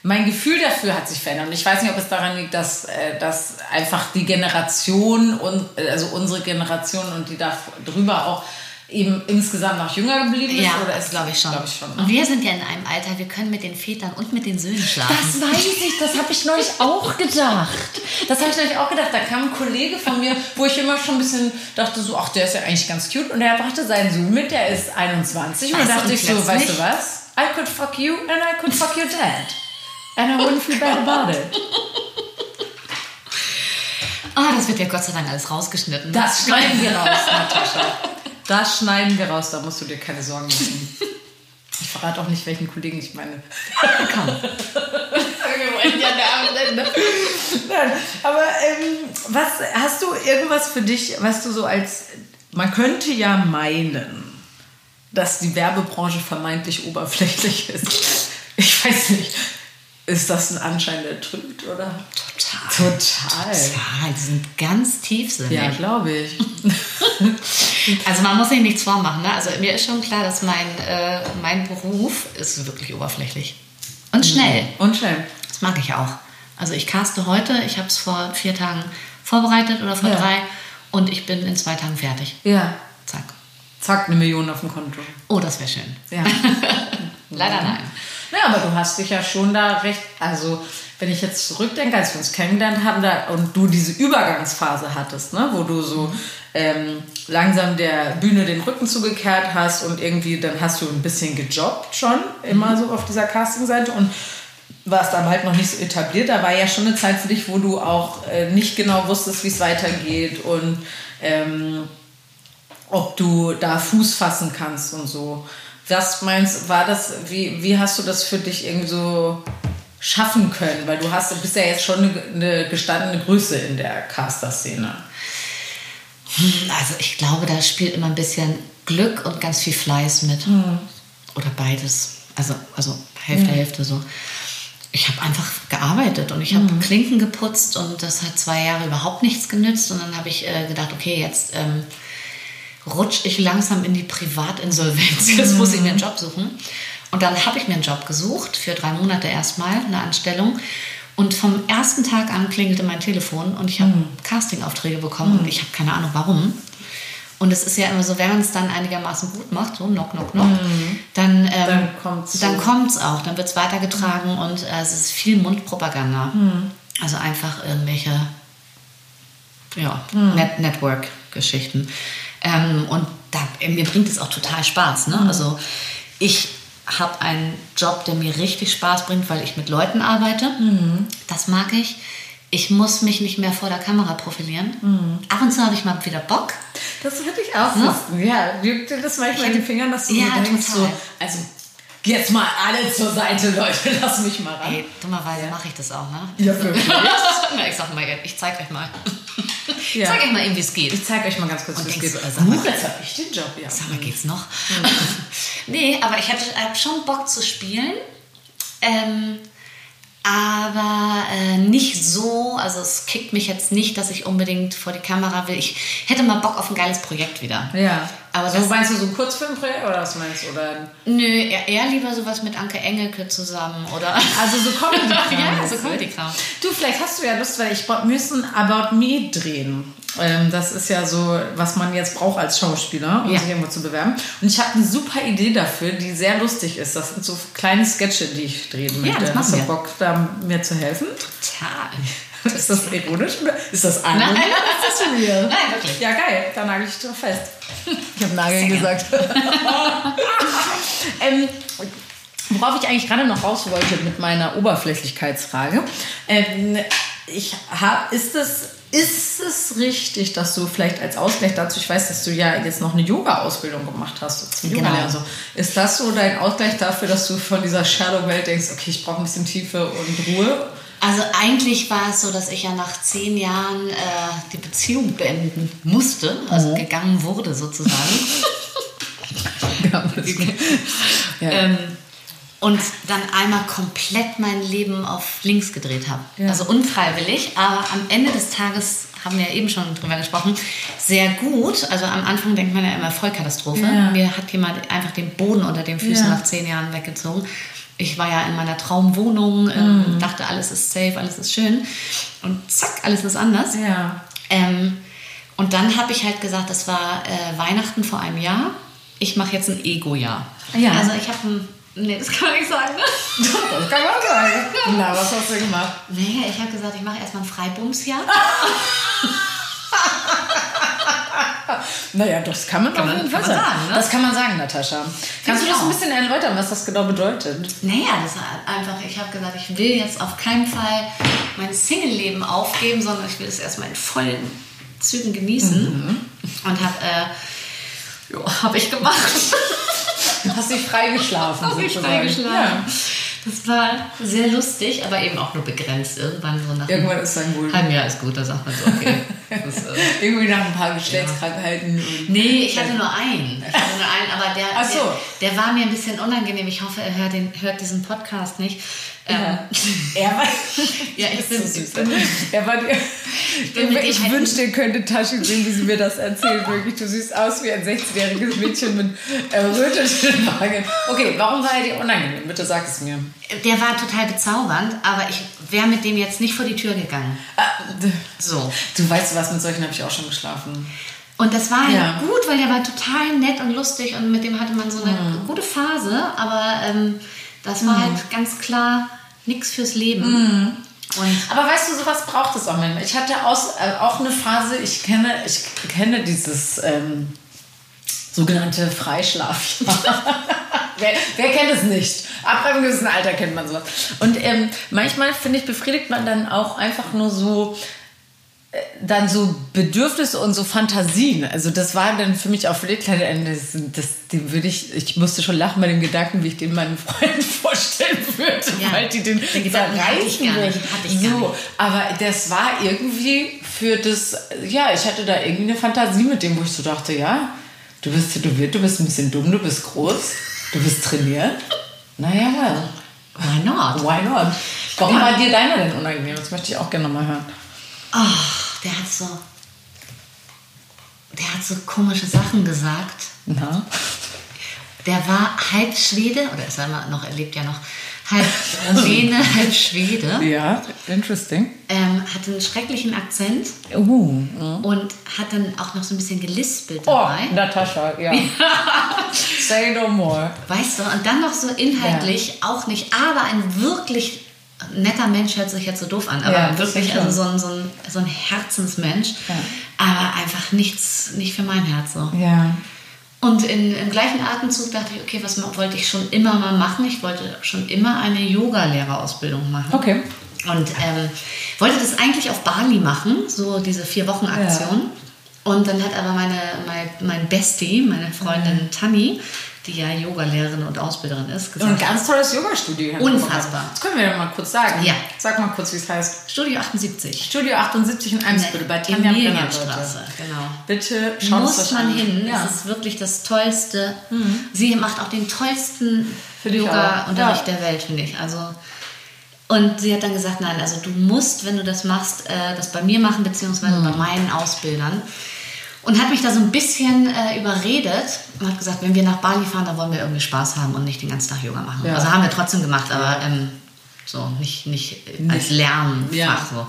A: Mein Gefühl dafür hat sich verändert. Und ich weiß nicht, ob es daran liegt, dass, äh, dass einfach die Generation, und, also unsere Generation und die da drüber auch eben insgesamt noch jünger geblieben ist?
B: Ja, oder ist, glaube ich schon. Glaub ich schon ne? Und wir sind ja in einem Alter, wir können mit den Vätern und mit den Söhnen schlafen.
A: Das weiß ich, das habe ich neulich auch gedacht. Das habe ich neulich auch gedacht. Da kam ein Kollege von mir, wo ich immer schon ein bisschen dachte, so, ach, der ist ja eigentlich ganz cute. Und der brachte seinen Sohn mit, der ist 21. Und da dachte ich so, weißt du was? I could fuck you and I could fuck your dad. And I wouldn't feel bad about it.
B: Ah, oh, das wird ja Gott sei Dank alles rausgeschnitten.
A: Das schneiden wir raus, Natascha. Das schneiden wir raus, da musst du dir keine Sorgen machen. Ich verrate auch nicht, welchen Kollegen ich meine. Komm. wir wollen ja Nein, aber ähm, was hast du irgendwas für dich, was du so als man könnte ja meinen, dass die Werbebranche vermeintlich oberflächlich ist. Ich weiß nicht. Ist das ein Anschein, der trügt, oder?
B: Total. Total. Total. Die sind ganz tiefsinnig.
A: Ja, glaube ich.
B: also man muss sich nichts vormachen. Ne? Also mir ist schon klar, dass mein, äh, mein Beruf ist wirklich oberflächlich. Und schnell.
A: Und schnell.
B: Das mag ich auch. Also ich caste heute, ich habe es vor vier Tagen vorbereitet oder vor ja. drei und ich bin in zwei Tagen fertig.
A: Ja. Zack. Zack, eine Million auf dem Konto.
B: Oh, das wäre schön.
A: Ja.
B: Leider nein.
A: Ja, aber du hast dich ja schon da recht, also wenn ich jetzt zurückdenke, als wir uns kennengelernt haben da, und du diese Übergangsphase hattest, ne, wo du so ähm, langsam der Bühne den Rücken zugekehrt hast und irgendwie dann hast du ein bisschen gejobbt schon, immer so auf dieser Castingseite und warst aber halt noch nicht so etabliert. Da war ja schon eine Zeit für dich, wo du auch äh, nicht genau wusstest, wie es weitergeht und ähm, ob du da Fuß fassen kannst und so. Was meinst war das, wie, wie hast du das für dich irgendwie so schaffen können? Weil du hast, bist ja jetzt schon eine, eine gestandene Größe in der Caster-Szene.
B: Hm, also ich glaube, da spielt immer ein bisschen Glück und ganz viel Fleiß mit. Mhm. Oder beides. Also, also Hälfte, mhm. Hälfte so. Ich habe einfach gearbeitet und ich habe mhm. Klinken geputzt und das hat zwei Jahre überhaupt nichts genützt. Und dann habe ich äh, gedacht, okay, jetzt ähm, rutsche ich langsam in die Privatinsolvenz. Jetzt muss ich mir einen Job suchen. Und dann habe ich mir einen Job gesucht, für drei Monate erstmal, eine Anstellung. Und vom ersten Tag an klingelte mein Telefon und ich habe
A: Mhm.
B: Castingaufträge bekommen und ich habe keine Ahnung warum. Und es ist ja immer so, wenn man es dann einigermaßen gut macht, so knock, knock, knock, dann, ähm,
A: Mhm. Dann kommt's
B: dann
A: so.
B: kommt's auch, dann wird es weitergetragen und äh, es ist viel Mundpropaganda.
A: Mhm.
B: Also einfach irgendwelche ja,
A: Mhm.
B: Net Network-Geschichten. Ähm, und da, mir bringt es auch total Spaß.
A: Mhm.
B: Ne? Also ich habe einen Job, der mir richtig Spaß bringt, weil ich mit Leuten arbeite.
A: Mhm.
B: Das mag ich. Ich muss mich nicht mehr vor der Kamera profilieren.
A: Mhm.
B: Ab und zu habe ich mal wieder Bock.
A: Das würde ich auch
B: Ne?
A: wissen. Ja, juckt dir das manchmal in den Fingern, dass du
B: Ja,
A: so denkst,
B: total.
A: so, also jetzt mal alle zur Seite, Leute, lass mich mal ran.
B: Hey, dummerweise mache ich das auch, ne?
A: Ja, wirklich.
B: Ich sag mal, ich zeig euch mal. Ich
A: Ja.
B: zeig euch mal eben, wie es geht.
A: Ich zeige euch mal ganz kurz, wie es geht.
B: sag mal-
A: Huch, jetzt habe ich den Job, ja.
B: Sag mal, geht's noch? nee, aber ich hatte hab schon Bock zu spielen. Ähm, aber äh, nicht so, also es kickt mich jetzt nicht, dass ich unbedingt vor die Kamera will. Ich hätte mal Bock auf ein geiles Projekt wieder.
A: Ja.
B: Aber
A: so
B: das-
A: meinst du so ein Kurzfilmprojekt oder was meinst du? Oder
B: Nö, eher, eher lieber sowas mit Anke Engelke zusammen oder.
A: also so Comedy-Kram.
B: ja, so
A: mäßig.
B: Comedy-Kram.
A: Du, vielleicht hast du ja Lust, weil ich müssen About Me drehen. Ähm, das ist ja so, was man jetzt braucht als Schauspieler, um
B: Ja.
A: sich irgendwo zu bewerben. Und ich habe eine super Idee dafür, die sehr lustig ist. Das sind so kleine Sketche, die ich drehen
B: Ja,
A: möchte.
B: das machen
A: hast du
B: wir.
A: Bock, da mir zu helfen?
B: Total.
A: Ist das ironisch oder ist das ironisch?
B: Nein.
A: oder ist das real?
B: Nein, wirklich.
A: Ja, geil. Da nagel ich drauf fest. Ich habe Nageln gesagt. ähm, worauf ich eigentlich gerade noch raus wollte mit meiner Oberflächlichkeitsfrage. Ähm, ich hab, ist es ist es richtig, dass du vielleicht als Ausgleich dazu, ich weiß, dass du ja jetzt noch eine Yoga-Ausbildung gemacht hast, zum
B: Genau.
A: Yoga-Lehrer so. Ist das so dein Ausgleich dafür, dass du von dieser Shadow-Welt denkst, okay, ich brauche ein bisschen Tiefe und Ruhe?
B: Also eigentlich war es so, dass ich ja nach zehn Jahren äh, die Beziehung beenden musste, also gegangen wurde sozusagen.
A: Ja, ja.
B: ähm, und dann einmal komplett mein Leben auf links gedreht habe.
A: Ja.
B: Also unfreiwillig, aber am Ende des Tages haben wir ja eben schon drüber gesprochen, sehr gut. Also am Anfang denkt man ja immer Vollkatastrophe.
A: Ja.
B: Mir hat jemand einfach den Boden unter den Füßen
A: Ja.
B: nach zehn Jahren weggezogen. Ich war ja in meiner Traumwohnung,
A: Mhm.
B: ähm, dachte, alles ist safe, alles ist schön. Und zack, alles ist anders.
A: ja.
B: Ähm, und dann habe ich halt gesagt, das war äh, Weihnachten vor einem Jahr. Ich mache jetzt ein Ego-Jahr.
A: Ja.
B: Also ich habe ein... Nee, das kann man nicht sagen, ne?
A: Das kann man sagen. Na, was hast du gemacht?
B: Nee, ich habe gesagt, ich mache erstmal ein Freibumsjahr.
A: Naja, das kann man
B: Kann
A: auf
B: man-
A: jeden Fall
B: kann man
A: sagen.
B: sagen, ne?
A: Das kann man sagen, Natascha. Kannst du das ein
B: auch.
A: bisschen erläutern, was das genau bedeutet?
B: Naja, das war einfach, ich habe gesagt, ich will jetzt auf keinen Fall mein Single-Leben aufgeben, sondern ich will es erstmal in vollen Zügen genießen. Und habe, äh, ja, habe ich gemacht.
A: Du hast dich freigeschlafen.
B: Habe ich
A: sozusagen.
B: freigeschlafen. Das war sehr lustig, aber eben auch nur begrenzt. Irgendwann so nach
A: Ja. Irgendwann ist dann
B: einem halben Jahr ist gut, da sagt man so, okay. Das, äh,
A: Irgendwie nach ein paar Geschlechtskrankheiten. Und
B: Nee, ich hatte nur einen. Ich hatte nur einen, aber der,
A: Ach so.
B: der, der war mir ein bisschen unangenehm. Ich hoffe, er hört, den, hört diesen Podcast nicht. Ähm,
A: Er war.
B: Ja, ich bin,
A: so
B: ich
A: süß. Er war Ich
B: dem
A: wünschte, ihr könntet Taschen sehen, wie sie mir das erzählt. Wirklich, du siehst aus wie ein 16-jähriges Mädchen mit erröteten Wangen. Okay, warum war er dir unangenehm? Bitte sag es mir.
B: Der war total bezaubernd, aber ich wäre mit dem jetzt nicht vor die Tür gegangen.
A: Ah,
B: So.
A: Du weißt was, mit solchen habe ich auch schon geschlafen.
B: Und das war
A: Ja.
B: gut, weil der war total nett und lustig und mit dem hatte man so eine
A: Mhm.
B: gute Phase, aber ähm, das war halt ganz klar nichts fürs Leben.
A: Mhm. Aber weißt du, sowas braucht es auch manchmal. Ich hatte aus, äh, auch eine Phase, ich kenne, ich kenne dieses ähm, sogenannte Freischlafjahr. wer, wer kennt es nicht? Ab einem gewissen Alter kennt man sowas. Und ähm, manchmal, finde ich, befriedigt man dann auch einfach nur so dann so Bedürfnisse und so Fantasien. Also das war dann für mich auch für die kleine Ende, das, das, dem würde ich, ich musste schon lachen bei dem Gedanken, wie ich den meinen Freunden vorstellen würde,
B: Ja,
A: weil die den,
B: den
A: zerreißen würden. so, aber das war irgendwie für das, ja, ich hatte da irgendwie eine Fantasie mit dem, wo ich so dachte, ja, du bist tätowiert, du bist ein bisschen dumm, du bist groß, du bist trainiert. Naja,
B: why not?
A: why not? Warum
B: Ja.
A: war dir deiner denn unangenehm? Das möchte ich auch gerne mal hören.
B: Ach, der hat so. der hat so komische Sachen gesagt.
A: Na?
B: Der war halb Schwede, oder ist er noch, er lebt ja noch, halb Rumäne, halb Schwede.
A: Ja, interesting.
B: Ähm, hatte einen schrecklichen Akzent
A: Uh.
B: und hat dann auch noch so ein bisschen gelispelt
A: Oh,
B: dabei.
A: Natascha, ja. Say no more.
B: Weißt du, und dann noch so inhaltlich auch nicht, aber ein wirklich netter Mensch hört sich jetzt so doof an, aber
A: Ja,
B: wirklich also so ein, so, ein, so ein Herzensmensch,
A: Ja.
B: aber einfach nichts, nicht für mein Herz so.
A: Ja.
B: Und in, im gleichen Atemzug dachte ich, okay, was wollte ich schon immer mal machen? Ich wollte schon immer eine Yoga-Lehrerausbildung machen.
A: Okay.
B: Und ähm, wollte das eigentlich auf Bali machen, so diese vier Wochen Aktion. Und dann hat aber meine, mein, mein Bestie, meine Freundin Tanni, die ja Yogalehrerin und Ausbilderin ist,
A: Und ein
B: gesagt,
A: ganz tolles Yoga-Studio.
B: Unfassbar.
A: Das können wir ja mal kurz sagen.
B: Ja.
A: Sag mal kurz, wie es heißt.
B: Studio 78.
A: Studio 78 in Eimsbüttel bei Tanja.
B: Emilienstraße, genau.
A: Bitte schaut es
B: Muss
A: euch
B: man
A: an.
B: hin.
A: Ja.
B: Es ist wirklich das Tollste. Sie macht auch den tollsten Yoga-Unterricht.
A: Ja.
B: der Welt, finde ich. Also, und sie hat dann gesagt, nein, also du musst, wenn du das machst, äh, das bei mir machen, beziehungsweise
A: Mhm.
B: bei meinen Ausbildern. Und hat mich da so ein bisschen äh, überredet und hat gesagt, wenn wir nach Bali fahren, dann wollen wir irgendwie Spaß haben und nicht den ganzen Tag Yoga machen.
A: Ja.
B: Also haben wir trotzdem gemacht, aber ähm, so nicht, nicht als Lernfach
A: Ja.
B: so.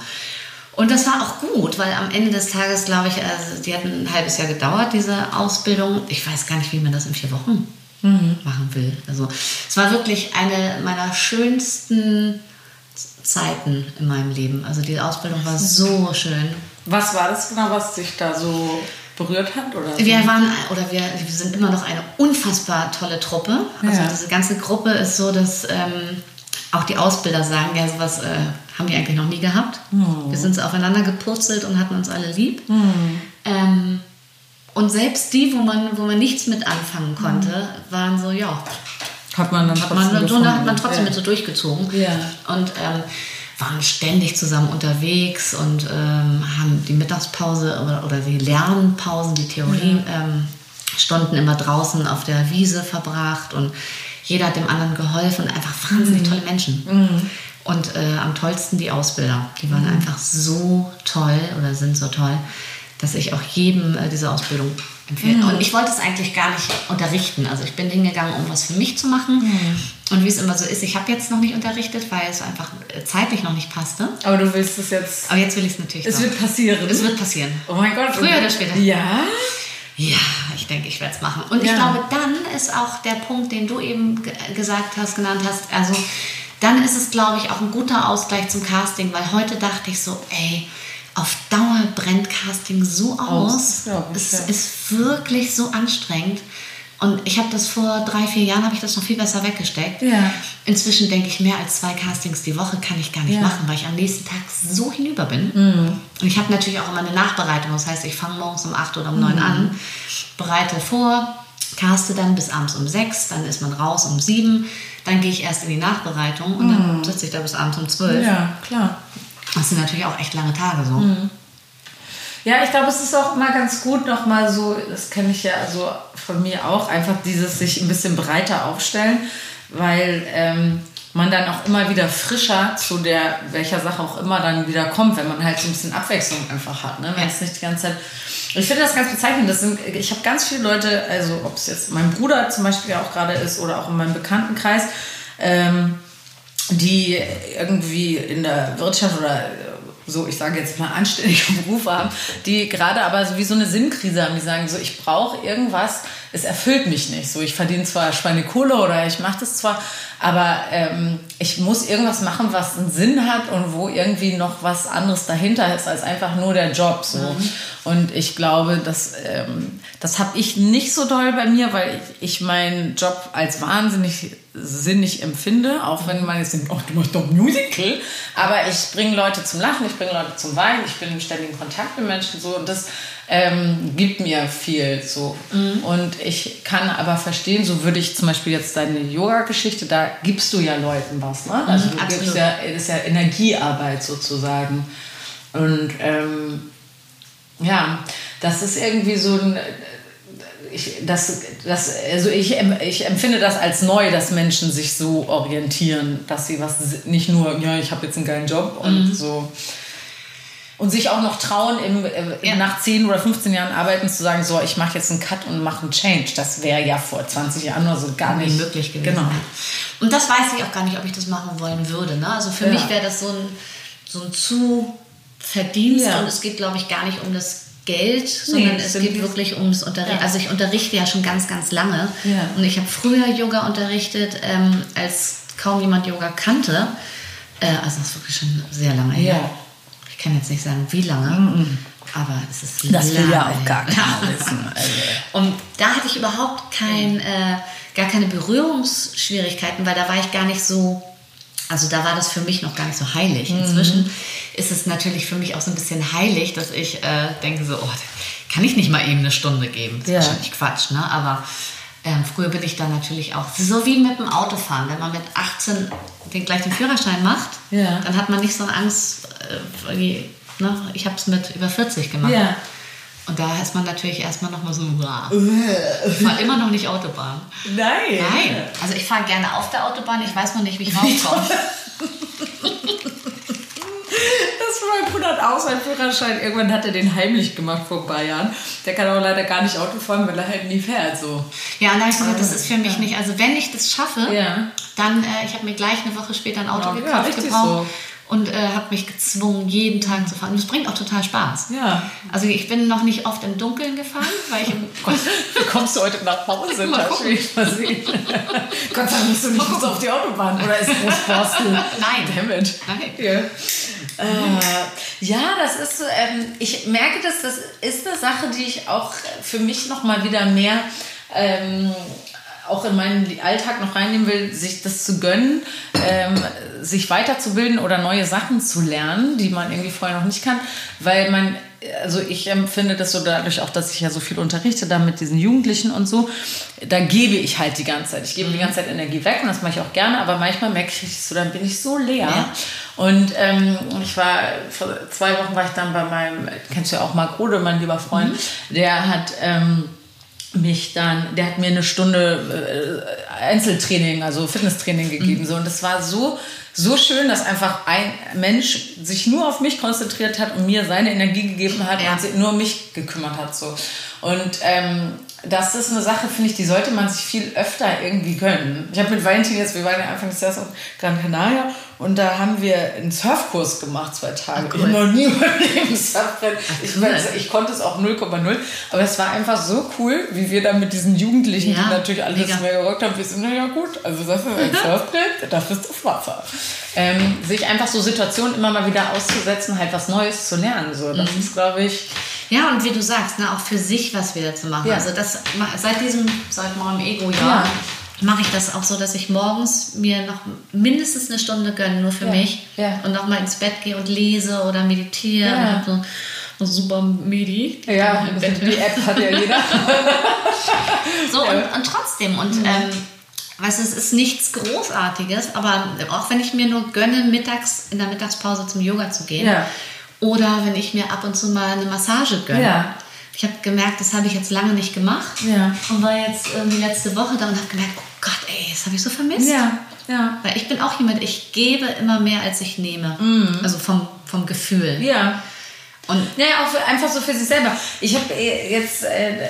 B: Und das war auch gut, weil am Ende des Tages, glaube ich, also die hat ein halbes Jahr gedauert, diese Ausbildung. Ich weiß gar nicht, wie man das in vier Wochen machen will. Also es war wirklich eine meiner schönsten Zeiten in meinem Leben. Also die Ausbildung war so schön.
A: Was war das genau, was dich da so berührt hat? Oder so?
B: Wir waren, oder wir, wir sind immer noch eine unfassbar tolle Truppe. Also
A: Ja.
B: diese ganze Gruppe ist so, dass ähm, auch die Ausbilder sagen, ja, sowas äh, haben die eigentlich noch nie gehabt.
A: Hm.
B: Wir sind so aufeinander gepurzelt und hatten uns alle lieb. Ähm, und selbst die, wo man, wo man nichts mit anfangen konnte, waren so, ja,
A: hat man dann
B: hat man,
A: trotzdem
B: da hat man trotzdem
A: ja.
B: mit so durchgezogen.
A: Ja.
B: Und ähm, waren ständig zusammen unterwegs und ähm, haben die Mittagspause oder, oder die Lernpausen, die Theorie, ähm, Stunden immer draußen auf der Wiese verbracht und jeder hat dem anderen geholfen. Einfach wahnsinnig tolle Menschen. Und äh, am tollsten die Ausbilder. Die waren einfach so toll oder sind so toll, dass ich auch jedem äh, diese Ausbildung empfehle. Und ich wollte es eigentlich gar nicht unterrichten. Also ich bin hingegangen, um was für mich zu machen. Und wie es immer so ist, ich habe jetzt noch nicht unterrichtet, weil es einfach äh, zeitlich noch nicht passte.
A: Aber du willst es jetzt.
B: Aber jetzt will ich es natürlich
A: Es
B: noch.
A: wird passieren.
B: es wird passieren.
A: Oh mein Gott.
B: Früher oder später.
A: Ja.
B: Ja, ich denke, ich werde es machen. Und ich
A: Ja.
B: glaube, dann ist auch der Punkt, den du eben ge gesagt hast, genannt hast, also dann ist es, glaube ich, auch ein guter Ausgleich zum Casting, weil heute dachte ich so, ey, auf Dauer brennt Casting so
A: Aus,
B: aus. es
A: ja.
B: ist wirklich so anstrengend. Und ich habe das vor drei, vier Jahren, habe ich das noch viel besser weggesteckt.
A: Ja.
B: Inzwischen denke ich, mehr als zwei Castings die Woche kann ich gar nicht
A: Ja. Mhm.
B: machen, weil ich am nächsten Tag so hinüber bin. Und ich habe natürlich auch immer eine Nachbereitung. Das heißt, ich fange morgens um 8 oder um 9
A: Mhm.
B: an, bereite vor, caste dann bis abends um 6, dann ist man raus um 7, dann gehe ich erst in die Nachbereitung und dann sitze ich da bis abends um 12.
A: Mhm. Ja, klar.
B: Das sind natürlich auch echt lange Tage so.
A: Ja, ich glaube, es ist auch immer ganz gut, nochmal so, das kenne ich ja so von mir auch, einfach dieses sich ein bisschen breiter aufstellen, weil ähm, man dann auch immer wieder frischer zu der, welcher Sache auch immer dann wieder kommt, wenn man halt so ein bisschen Abwechslung einfach hat. Ne? Wenn es nicht die ganze Zeit. Ich finde das ganz bezeichnend. Das sind, ich habe ganz viele Leute, also ob es jetzt mein Bruder zum Beispiel ja auch gerade ist oder auch in meinem Bekanntenkreis, ähm, die irgendwie in der Wirtschaft oder so, ich sage jetzt mal anständige Berufe haben, die gerade aber so wie so eine Sinnkrise haben, die sagen so, ich brauche irgendwas, es erfüllt mich nicht. So, ich verdiene zwar Schweinekohle oder ich mache das zwar, aber ähm, ich muss irgendwas machen, was einen Sinn hat und wo irgendwie noch was anderes dahinter ist als einfach nur der Job. So. Und ich glaube, dass, ähm, das habe ich nicht so doll bei mir, weil ich, ich meinen Job als wahnsinnig sinnig empfinde, auch wenn man jetzt denkt, ach, du machst doch Musical, aber ich bringe Leute zum Lachen, ich bringe Leute zum Weinen, ich bin im ständigen Kontakt mit Menschen so und das ähm, gibt mir viel so. Und ich kann aber verstehen, so würde ich zum Beispiel jetzt deine Yoga-Geschichte, da gibst du ja Leuten was, ne? Also du
B: absolut.
A: gibst ja, das ist ja Energiearbeit sozusagen. Und ähm, ja, das ist irgendwie so ein. Ich, das, das, also ich, ich empfinde das als neu, dass Menschen sich so orientieren, dass sie was nicht nur, ja, ich habe jetzt einen geilen Job und so. und sich auch noch trauen, im, äh,
B: Ja.
A: nach 10 oder 15 Jahren Arbeiten zu sagen, so, ich mache jetzt einen Cut und mache einen Change. Das wäre ja vor 20 Jahren oder so gar nicht
B: möglich gewesen.
A: Genau.
B: Und das weiß ich auch gar nicht, ob ich das machen wollen würde. Ne? Also für
A: Ja.
B: mich wäre das so ein, so ein zu Verdienst
A: Ja.
B: und es geht, glaube ich, gar nicht um das Geld, sondern
A: es
B: es geht wirklich ums Unterrichten.
A: Ja.
B: Also ich unterrichte ja schon ganz, ganz lange.
A: Ja.
B: Und ich habe früher Yoga unterrichtet, ähm, als kaum jemand Yoga kannte. Äh, also das ist wirklich schon sehr lange her.
A: Ja.
B: Ich kann jetzt nicht sagen, wie lange, aber es ist
A: Das will ja
B: lange
A: auch gar keiner wissen. Also.
B: Und da hatte ich überhaupt kein, äh, gar keine Berührungsschwierigkeiten, weil da war ich gar nicht so, also da war das für mich noch gar nicht so heilig.
A: Mhm.
B: Inzwischen ist es natürlich für mich auch so ein bisschen heilig, dass ich äh, denke so, oh, kann ich nicht mal eben eine Stunde geben. Das ist
A: Ja.
B: wahrscheinlich Quatsch, ne? Aber ähm, früher bin ich da natürlich auch, so wie mit dem Autofahren, wenn man mit 18 den, gleich den Führerschein macht,
A: Ja.
B: dann hat man nicht so Angst, äh, ne? ich habe es mit über 40 gemacht.
A: Ja.
B: Und da ist man natürlich erstmal nochmal so, ich fahre immer noch nicht Autobahn.
A: Nein.
B: Nein, also ich fahre gerne auf der Autobahn, ich weiß noch nicht, wie ich rauskomme.
A: Das war mein Bruder hat auch seinen Führerschein. Irgendwann hat er den heimlich gemacht vor ein paar Jahren. Der kann aber leider gar nicht Auto fahren, weil er halt nie fährt. So.
B: Ja, und da habe ich gesagt, das ist für mich nicht, also wenn ich das schaffe,
A: Ja.
B: dann, äh, ich habe mir gleich eine Woche später ein Auto
A: Ja,
B: gekauft,
A: richtig
B: gebraucht
A: so.
B: Und äh, habe mich gezwungen, jeden Tag zu fahren. Und das bringt auch total Spaß.
A: Ja.
B: Also ich bin noch nicht oft im Dunkeln gefahren, weil ich im
A: Wie kommst du heute nach Hause?
B: Mal gucken.
A: mal sehen. Gott sei Dank bist du nicht bis auf die Autobahn. Oder ist Großborstel?
B: Nein.
A: Damit.
B: Nein.
A: Ja. Äh, ja, das ist so, ähm, ich merke, dass das ist eine Sache, die ich auch für mich noch mal wieder mehr ähm, auch in meinen Alltag noch reinnehmen will, sich das zu gönnen, ähm, sich weiterzubilden oder neue Sachen zu lernen, die man irgendwie vorher noch nicht kann, weil man also ich empfinde das so dadurch auch, dass ich ja so viel unterrichte, da mit diesen Jugendlichen und so, da gebe ich halt die ganze Zeit. Ich gebe die ganze Zeit Energie weg und das mache ich auch gerne, aber manchmal merke ich so, dann bin ich so leer.
B: Ja.
A: Und ähm, ich war, vor zwei Wochen war ich dann bei meinem, kennst du ja auch Marc Rode, mein lieber Freund, der hat... Ähm, mich dann, der hat mir eine Stunde äh, Einzeltraining, also Fitnesstraining gegeben. So. Und das war so, so schön, dass einfach ein Mensch sich nur auf mich konzentriert hat und mir seine Energie gegeben hat
B: Ja.
A: und sich nur um mich gekümmert hat. So. Und ähm, das ist eine Sache, finde ich, die sollte man sich viel öfter irgendwie gönnen. Ich habe mit Valentin jetzt, wir waren ja Anfang des Jahres auf Gran Canaria und da haben wir einen Surfkurs gemacht, zwei Tage.
B: Ach,
A: Ich
B: cool.
A: habe noch nie in meinem Leben Surfbrett. Ich,
B: cool.
A: ich konnte es auch 0,0, aber es war einfach so cool, wie wir dann mit diesen Jugendlichen,
B: Ja,
A: die natürlich alles
B: mega.
A: mehr gerockt haben, wir sind, naja gut, also dafür ein Surfbrett, dafür ist das Wasser. Ähm, sich einfach so Situationen immer mal wieder auszusetzen, halt was Neues zu lernen. So.
B: Mhm.
A: Das ist, glaube ich,
B: Ja, und wie du sagst, ne, auch für sich was wieder zu machen.
A: Ja.
B: Also das seit diesem, seit meinem Ego-Jahr
A: Ja.
B: Mache ich das auch so, dass ich morgens mir noch mindestens eine Stunde gönne, nur für
A: Ja.
B: mich.
A: Ja.
B: Und nochmal ins Bett gehe und lese oder meditiere.
A: Ja.
B: Und so, super Medi.
A: ja,
B: Bett.
A: die App hat ja jeder.
B: So, und, und trotzdem. Und ähm, weißt du, es ist nichts Großartiges, aber auch wenn ich mir nur gönne, mittags in der Mittagspause zum Yoga zu gehen.
A: Ja.
B: Oder wenn ich mir ab und zu mal eine Massage gönne.
A: Ja.
B: Ich habe gemerkt, das habe ich jetzt lange nicht gemacht.
A: Ja.
B: Und war jetzt irgendwie letzte Woche da und habe gemerkt, ey, das habe ich so vermisst.
A: ja, ja.
B: Weil ich bin auch jemand, ich gebe immer mehr, als ich nehme. Also vom, vom Gefühl.
A: Ja.
B: Und
A: Ja, auch für, einfach so für sich selber. Ich habe jetzt äh,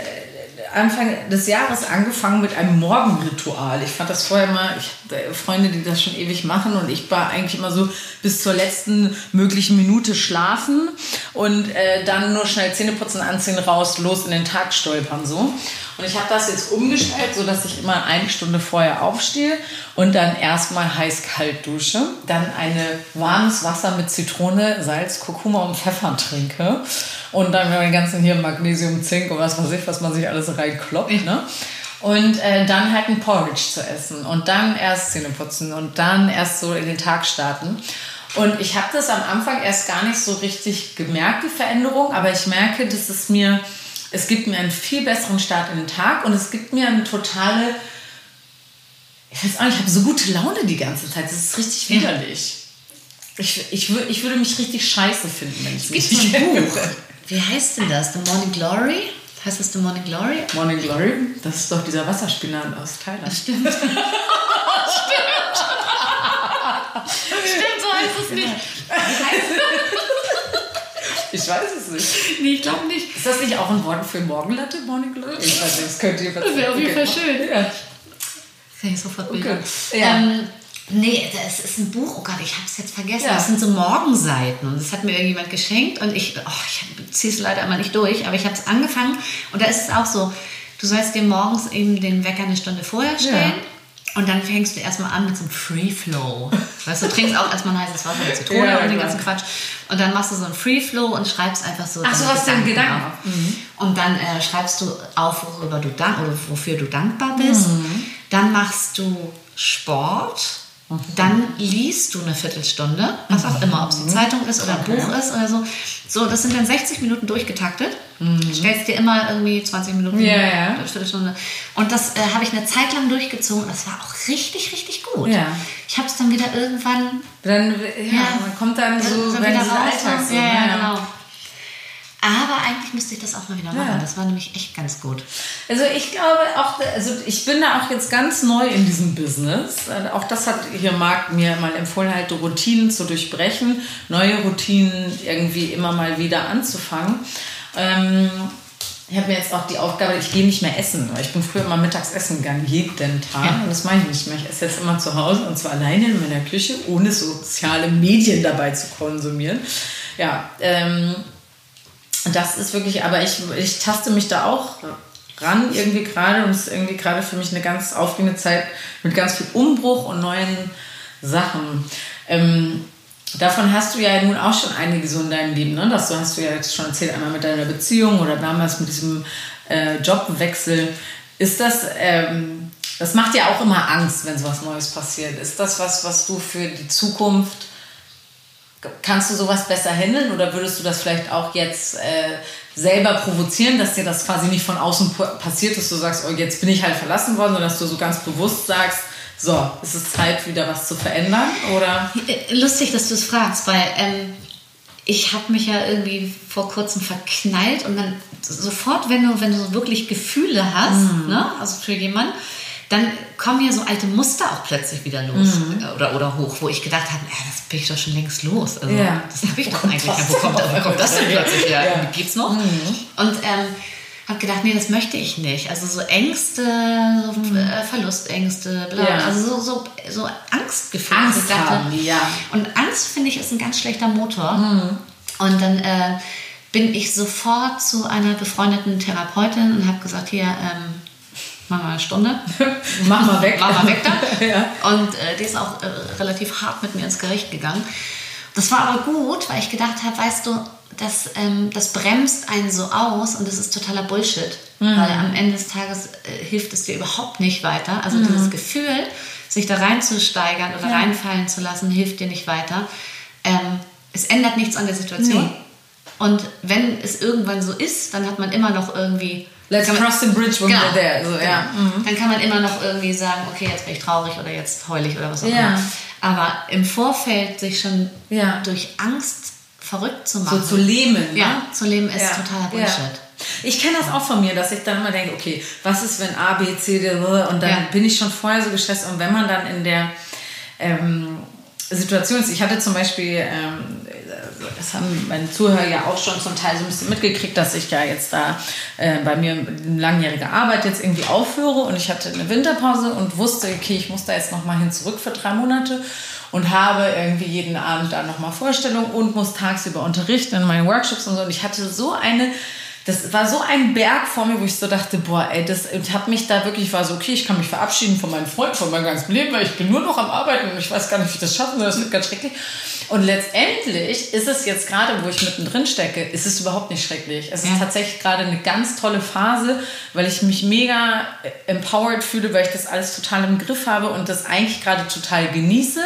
A: Anfang des Jahres angefangen mit einem Morgenritual. Ich fand das vorher mal, ich habe Freunde, die das schon ewig machen und ich war eigentlich immer so bis zur letzten möglichen Minute schlafen und äh, dann nur schnell Zähne putzen, anziehen, raus, los in den Tag stolpern so. Und ich habe das jetzt umgestellt, so dass ich immer eine Stunde vorher aufstehe und dann erstmal heiß-kalt dusche, dann eine warmes Wasser mit Zitrone, Salz, Kurkuma und Pfeffer trinke und dann den ganzen hier Magnesium, Zink und was weiß ich, was man sich alles reinkloppt, ne? Und äh, dann halt ein Porridge zu essen und dann erst Zähne putzen und dann erst so in den Tag starten. Und ich habe das am Anfang erst gar nicht so richtig gemerkt, die Veränderung, aber ich merke, dass es mir, es gibt mir einen viel besseren Start in den Tag und es gibt mir eine totale, ich weiß auch nicht, ich habe so gute Laune die ganze Zeit, das ist richtig widerlich. Ich, ich, ich würde mich richtig scheiße finden, wenn ich
B: es gibt
A: mich nicht
B: ein. Buch. Wie heißt denn das? The Morning Glory? Heißt das The Morning Glory?
A: Morning Glory, das ist doch dieser Wasserspinat aus Thailand.
B: Stimmt. Stimmt. Stimmt, so heißt es nicht. Wie heißt
A: Ich weiß es nicht.
B: Nee, ich glaube nicht.
A: Ist das nicht auch ein Wort für Morgenlatte, Morning Glory? Ich weiß nicht, das könnte ihr
B: Das wäre auf jeden Fall schön.
A: Ja.
B: Kann ich sofort Bilder.
A: Okay. Ja.
B: Ähm, nee, das ist ein Buch, oh Gott, ich habe es jetzt vergessen.
A: Ja.
B: Das sind so Morgenseiten und das hat mir irgendjemand geschenkt und ich, oh, ich ziehe es leider immer nicht durch, aber ich habe es angefangen und da ist es auch so, du sollst dir morgens eben den Wecker eine Stunde vorher stellen. Und dann fängst du erstmal an mit so einem Free Flow. Weißt du, du trinkst auch erstmal ein heißes Wasser mit Zitrone
A: Ja,
B: und den ganzen Quatsch. Und dann machst du so einen Free Flow und schreibst einfach so.
A: Ach so,
B: deine
A: was deine Gedanken
B: auf.
A: auf.
B: Und dann äh, schreibst du auf, worüber du dank oder wofür du dankbar bist.
A: Mhm.
B: Dann machst du Sport. Dann liest du eine Viertelstunde, was auch immer, ob es die Zeitung ist oder ein
A: Mhm. Okay.
B: Buch ist oder so. So, das sind dann 60 Minuten durchgetaktet. Stellst dir immer irgendwie 20 Minuten,
A: Mhm. Ja.
B: eine Viertelstunde. Und das äh, habe ich eine Zeit lang durchgezogen. Das war auch richtig, richtig gut.
A: Ja.
B: Ich habe es dann wieder irgendwann
A: Dann, ja,
B: Ja.
A: man kommt dann so,
B: so
A: wenn
B: wieder raus.
A: Alltag so,
B: ja, ja,
A: ne?
B: genau. Aber eigentlich müsste ich das auch mal wieder machen.
A: Ja.
B: Das war nämlich echt ganz gut.
A: Also ich glaube auch, also ich bin da auch jetzt ganz neu in diesem Business. Äh, Auch das hat hier Marc mir mal empfohlen, halt Routinen zu durchbrechen, neue Routinen irgendwie immer mal wieder anzufangen. Ähm, ich habe mir jetzt auch die Aufgabe, ich gehe nicht mehr essen. Ich bin früher immer mittags essen gegangen, jeden Tag. Und das mache ich nicht mehr. Ich esse jetzt immer zu Hause und zwar alleine in meiner Küche, ohne soziale Medien dabei zu konsumieren. Ja, ähm, das ist wirklich, aber ich, ich taste mich da auch ran irgendwie gerade und es ist irgendwie gerade für mich eine ganz aufregende Zeit mit ganz viel Umbruch und neuen Sachen. Ähm, davon hast du ja nun auch schon einige so in deinem Leben, ne? Das hast du ja jetzt schon erzählt, einmal mit deiner Beziehung oder damals mit diesem äh, Jobwechsel. Ist das, ähm, das macht ja auch immer Angst, wenn sowas Neues passiert. Ist das was, was du für die Zukunft Kannst du sowas besser handeln oder würdest du das vielleicht auch jetzt äh, selber provozieren, dass dir das quasi nicht von außen pa- passiert, dass du sagst, oh, jetzt bin ich halt verlassen worden, sondern dass du so ganz bewusst sagst, so, es ist Zeit, wieder was zu verändern? Oder?
B: Äh, Lustig, dass du es fragst, weil ähm, ich habe mich ja irgendwie vor kurzem verknallt und dann sofort, wenn du, wenn du wirklich Gefühle hast,
A: Mhm.
B: ne, also für jemanden, dann kommen ja so alte Muster auch plötzlich wieder los
A: Mhm.
B: äh, oder, oder hoch, wo ich gedacht habe, ja, das bin ich doch schon längst los. Also,
A: Ja.
B: Das habe ich doch eigentlich.
A: das
B: wo, kommt,
A: denn
B: wo kommt das denn plötzlich her?
A: Ja.
B: Geht's noch? Und ähm, habe gedacht, nee, das möchte ich nicht. Also so Ängste, so äh, Verlustängste, bla,
A: Mhm. Ja.
B: also so, so, so Angstgefühle.
A: Angst
B: dachte,
A: haben, ja.
B: und Angst, finde ich, ist ein ganz schlechter Motor.
A: Mhm.
B: Und dann äh, bin ich sofort zu einer befreundeten Therapeutin und habe gesagt, hier, ähm, mach mal eine Stunde.
A: Mach mal weg.
B: Mach mal weg da.
A: Ja.
B: Und äh, die ist auch äh, relativ hart mit mir ins Gericht gegangen. Das war aber gut, weil ich gedacht habe, weißt du, das, ähm, das bremst einen so aus und das ist totaler Bullshit.
A: Mhm.
B: Weil am Ende des Tages äh, hilft es dir überhaupt nicht weiter. Also
A: Mhm.
B: dieses Gefühl, sich da reinzusteigern oder reinfallen zu lassen, hilft dir nicht weiter. Ähm, es ändert nichts an der Situation.
A: Nee.
B: Und wenn es irgendwann so ist, dann hat man immer noch irgendwie.
A: Let's
B: man-
A: cross the bridge when
B: Genau.
A: we're there. So, ja.
B: Genau. Dann kann man immer noch irgendwie sagen, okay, jetzt bin ich traurig oder jetzt heul ich oder was auch
A: Ja.
B: immer. Aber im Vorfeld sich schon
A: Ja.
B: durch Angst verrückt zu
A: So
B: machen.
A: zu leben.
B: Ja,
A: ne?
B: zu leben ist
A: Ja.
B: totaler Bullshit.
A: Ich kenne das auch von mir, dass ich dann immer denke, okay, was ist, wenn A, B, C, D, und dann bin ich schon vorher so gestresst. Und wenn man dann in der ähm, Situation ist, ich hatte zum Beispiel, ähm, das haben meine Zuhörer ja auch schon zum Teil so ein bisschen mitgekriegt, dass ich ja jetzt da äh, bei mir langjährige Arbeit jetzt irgendwie aufhöre und ich hatte eine Winterpause und wusste, okay, ich muss da jetzt nochmal hin zurück für drei Monate und habe irgendwie jeden Abend da nochmal Vorstellungen und muss tagsüber unterrichten in meinen Workshops und so. Und ich hatte so eine, das war so ein Berg vor mir, wo ich so dachte, boah, ey, das, und habe mich da wirklich, ich war so, okay, ich kann mich verabschieden von meinen Freunden, von meinem ganzen Leben, weil ich bin nur noch am Arbeiten und ich weiß gar nicht, wie ich das schaffen soll, das wird ganz schrecklich. Und letztendlich ist es jetzt gerade, wo ich mittendrin stecke, ist es überhaupt nicht schrecklich. Es
B: Ja.
A: ist tatsächlich gerade eine ganz tolle Phase, weil ich mich mega empowered fühle, weil ich das alles total im Griff habe und das eigentlich gerade total genieße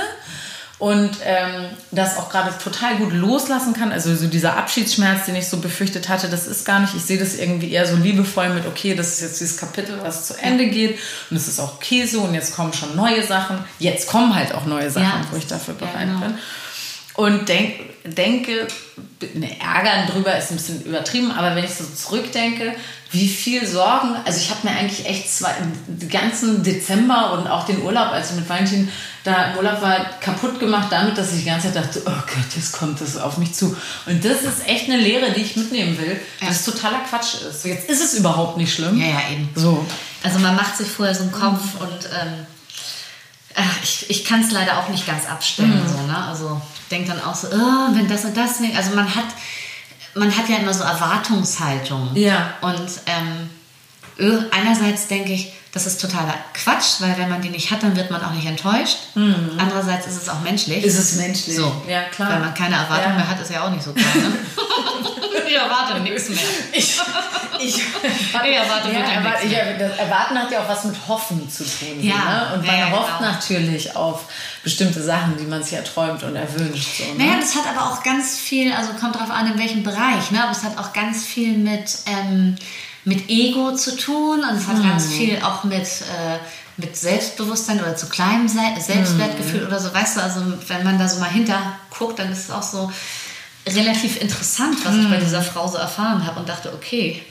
A: und ähm, das auch gerade total gut loslassen kann. Also so dieser Abschiedsschmerz, den ich so befürchtet hatte, das ist gar nicht. Ich sehe das irgendwie eher so liebevoll mit, okay, das ist jetzt dieses Kapitel, was zu Ende geht und es ist auch okay so und jetzt kommen schon neue Sachen. Jetzt kommen halt auch neue Sachen,
B: Ja.
A: wo ich dafür bereit
B: genau.
A: bin. Und denk, denke, ne, ärgern drüber ist ein bisschen übertrieben, aber wenn ich so zurückdenke, wie viel Sorgen, also ich habe mir eigentlich echt zwei, den ganzen Dezember und auch den Urlaub, als ich mit Valentin da im Urlaub war, kaputt gemacht damit, dass ich die ganze Zeit dachte, oh Gott, jetzt kommt das auf mich zu. Und das ist echt eine Lehre, die ich mitnehmen will, ja. dass es totaler Quatsch ist. Jetzt ist es überhaupt nicht schlimm.
B: Ja, ja, eben. So. Also man macht sich vorher so einen Kopf mhm. und ähm, ich, ich kann es leider auch nicht ganz abstellen. Mhm. So, ne? Also denkt dann auch so, oh, wenn das und das nicht. Also man hat, man hat ja immer so Erwartungshaltung.
A: Ja.
B: Und ähm, einerseits denke ich, das ist totaler Quatsch, weil wenn man die nicht hat, dann wird man auch nicht enttäuscht. Mhm. Andererseits ist es auch menschlich.
A: Ist es menschlich.
B: So. Ja, klar. Wenn man keine Erwartung ja. mehr hat, ist ja auch nicht so klar. Ne? ich erwarte nichts mehr. Ich,
A: ich, ich erwarte ja, erwarte, ja, das Erwarten hat ja auch was mit Hoffen zu tun.
B: Ja.
A: Ne? Und man ja, hofft genau. natürlich auf bestimmte Sachen, die man sich erträumt und erwünscht. So,
B: ne? Naja, das hat aber auch ganz viel, also kommt darauf an, in welchem Bereich, ne? aber es hat auch ganz viel mit... Ähm, mit Ego zu tun und es hat mhm. ganz viel auch mit, äh, mit Selbstbewusstsein oder zu kleinem Selbstwertgefühl mhm. oder so. Weißt du, also wenn man da so mal hinter guckt, dann ist es auch so relativ interessant, was mhm. ich bei dieser Frau so erfahren habe und dachte, okay,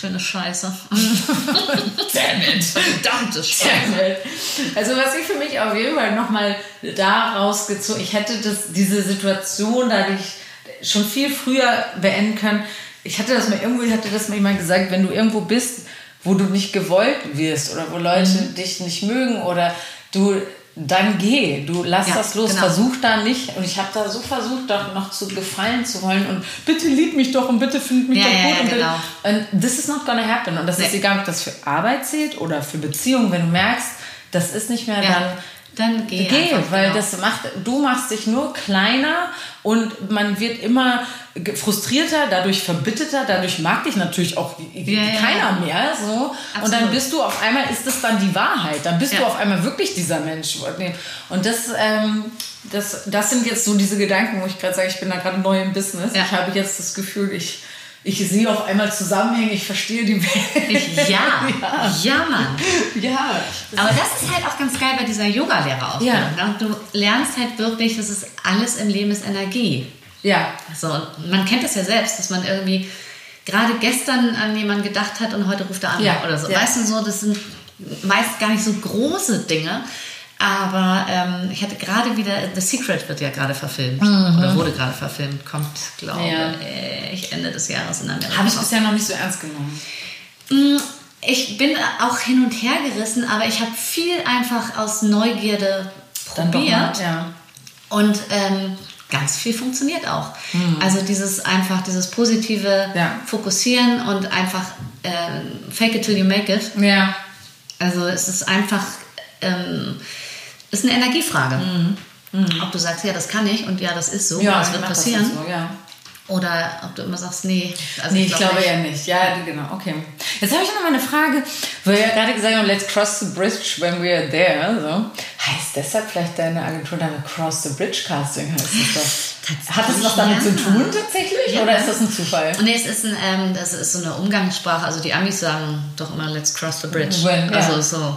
B: Schöne Scheiße.
A: Damn it. Verdammte Scheiße. Also was ich für mich auf jeden Fall nochmal daraus gezogen, ich hätte das, diese Situation dadurch schon viel früher beenden können, ich hatte das mal irgendwo, hatte das mal jemand gesagt, wenn du irgendwo bist, wo du nicht gewollt wirst oder wo Leute mhm. dich nicht mögen oder du dann geh, du lass ja, das los, genau. versuch da nicht. Und ich habe da so versucht, doch noch zu gefallen zu wollen und bitte lieb mich doch und bitte find mich
B: ja,
A: doch
B: gut.
A: Ja,
B: und, genau.
A: und this is not gonna happen. Und das nee. ist egal, ob das für Arbeit zählt oder für Beziehungen, wenn du merkst, das ist nicht mehr dann
B: dann geh,
A: geh einfach, weil genau. das macht, du machst dich nur kleiner und man wird immer frustrierter, dadurch verbitterter, dadurch mag dich natürlich auch ja, keiner ja. mehr. So. Und dann bist du auf einmal, ist das dann die Wahrheit. Dann bist ja. du auf einmal wirklich dieser Mensch. Und das, ähm, das, das sind jetzt so diese Gedanken, wo ich gerade sage, ich bin da gerade neu im Business. Ich habe jetzt das Gefühl, ich ich sehe auf einmal Zusammenhänge, ich verstehe die Welt.
B: Ja, ja, ja, Mann.
A: Ja.
B: Aber das ist halt auch ganz geil bei dieser Yoga-Lehrerausbildung. Ja. Ne? Du lernst halt wirklich, dass es alles im Leben ist Energie.
A: Ja.
B: So, man kennt das ja selbst, dass man irgendwie gerade gestern an jemanden gedacht hat und heute ruft er an ja. oder so. Ja. Weißt du, so, das sind meist gar nicht so große Dinge, aber ähm, ich hatte gerade wieder, The Secret wird ja gerade verfilmt. Mhm. Oder wurde gerade verfilmt. Kommt, glaube ja. ich, Ende des Jahres in Amerika.
A: Habe ich bisher noch nicht so ernst genommen.
B: Mm, ich bin auch hin und her gerissen, aber ich habe viel einfach aus Neugierde probiert. Mal,
A: ja.
B: Und ähm, ganz viel funktioniert auch. Mhm. Also dieses einfach, dieses positive ja. Fokussieren und einfach äh, fake it till you make it.
A: Ja.
B: Also es ist einfach... Ähm, ist eine Energiefrage. Mhm. Mhm. Ob du sagst, ja, das kann ich und ja, das ist so, ja, das wird passieren. Das so, ja. Oder ob du immer sagst, nee.
A: Also nee, ich, ich glaube nicht. ja nicht. Ja, genau, okay. Jetzt habe ich noch mal eine Frage, weil wir ja gerade gesagt haben, let's cross the bridge when we are there. So. Heißt deshalb vielleicht deine Agentur dann Cross the Bridge Casting heißt das doch? Hat das was damit ja. zu tun tatsächlich ja. oder ist das ein Zufall?
B: Nee, es ist, ein, ähm, das ist so eine Umgangssprache. Also die Amis sagen doch immer let's cross the bridge.
A: When,
B: also so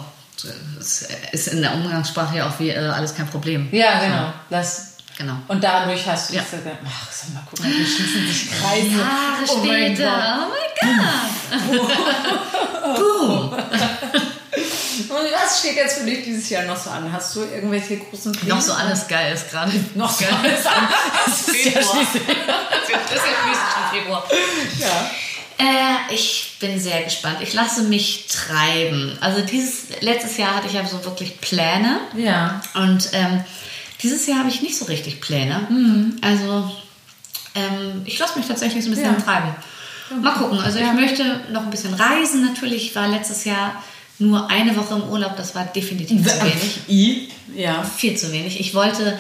B: es ist in der Umgangssprache ja auch wie äh, alles kein Problem.
A: Ja, genau. Das,
B: genau.
A: Und dadurch hast du ja. gesagt, ach, sag mal, guck mal, wie schließen sich Kreise.
B: Jahre oh später, oh mein Gott. Boom.
A: Und was steht jetzt für dich dieses Jahr noch so an? Hast du irgendwelche großen
B: Pläne? Noch so alles geil ist gerade.
A: Noch so alles an. Das ist ja schließlich.
B: Das ist ja schließlich Februar.
A: Ja.
B: Äh, ich bin sehr gespannt. Ich lasse mich treiben. Also dieses letztes Jahr hatte ich ja so wirklich Pläne.
A: Ja.
B: Und ähm, dieses Jahr habe ich nicht so richtig Pläne. Mhm. Also ähm, ich lasse mich tatsächlich so ein bisschen ja. treiben. Mal gucken. Also ja. ich möchte noch ein bisschen reisen. Natürlich war letztes Jahr nur eine Woche im Urlaub. Das war definitiv zu wenig.
A: I? Ja.
B: Viel zu wenig. Ich wollte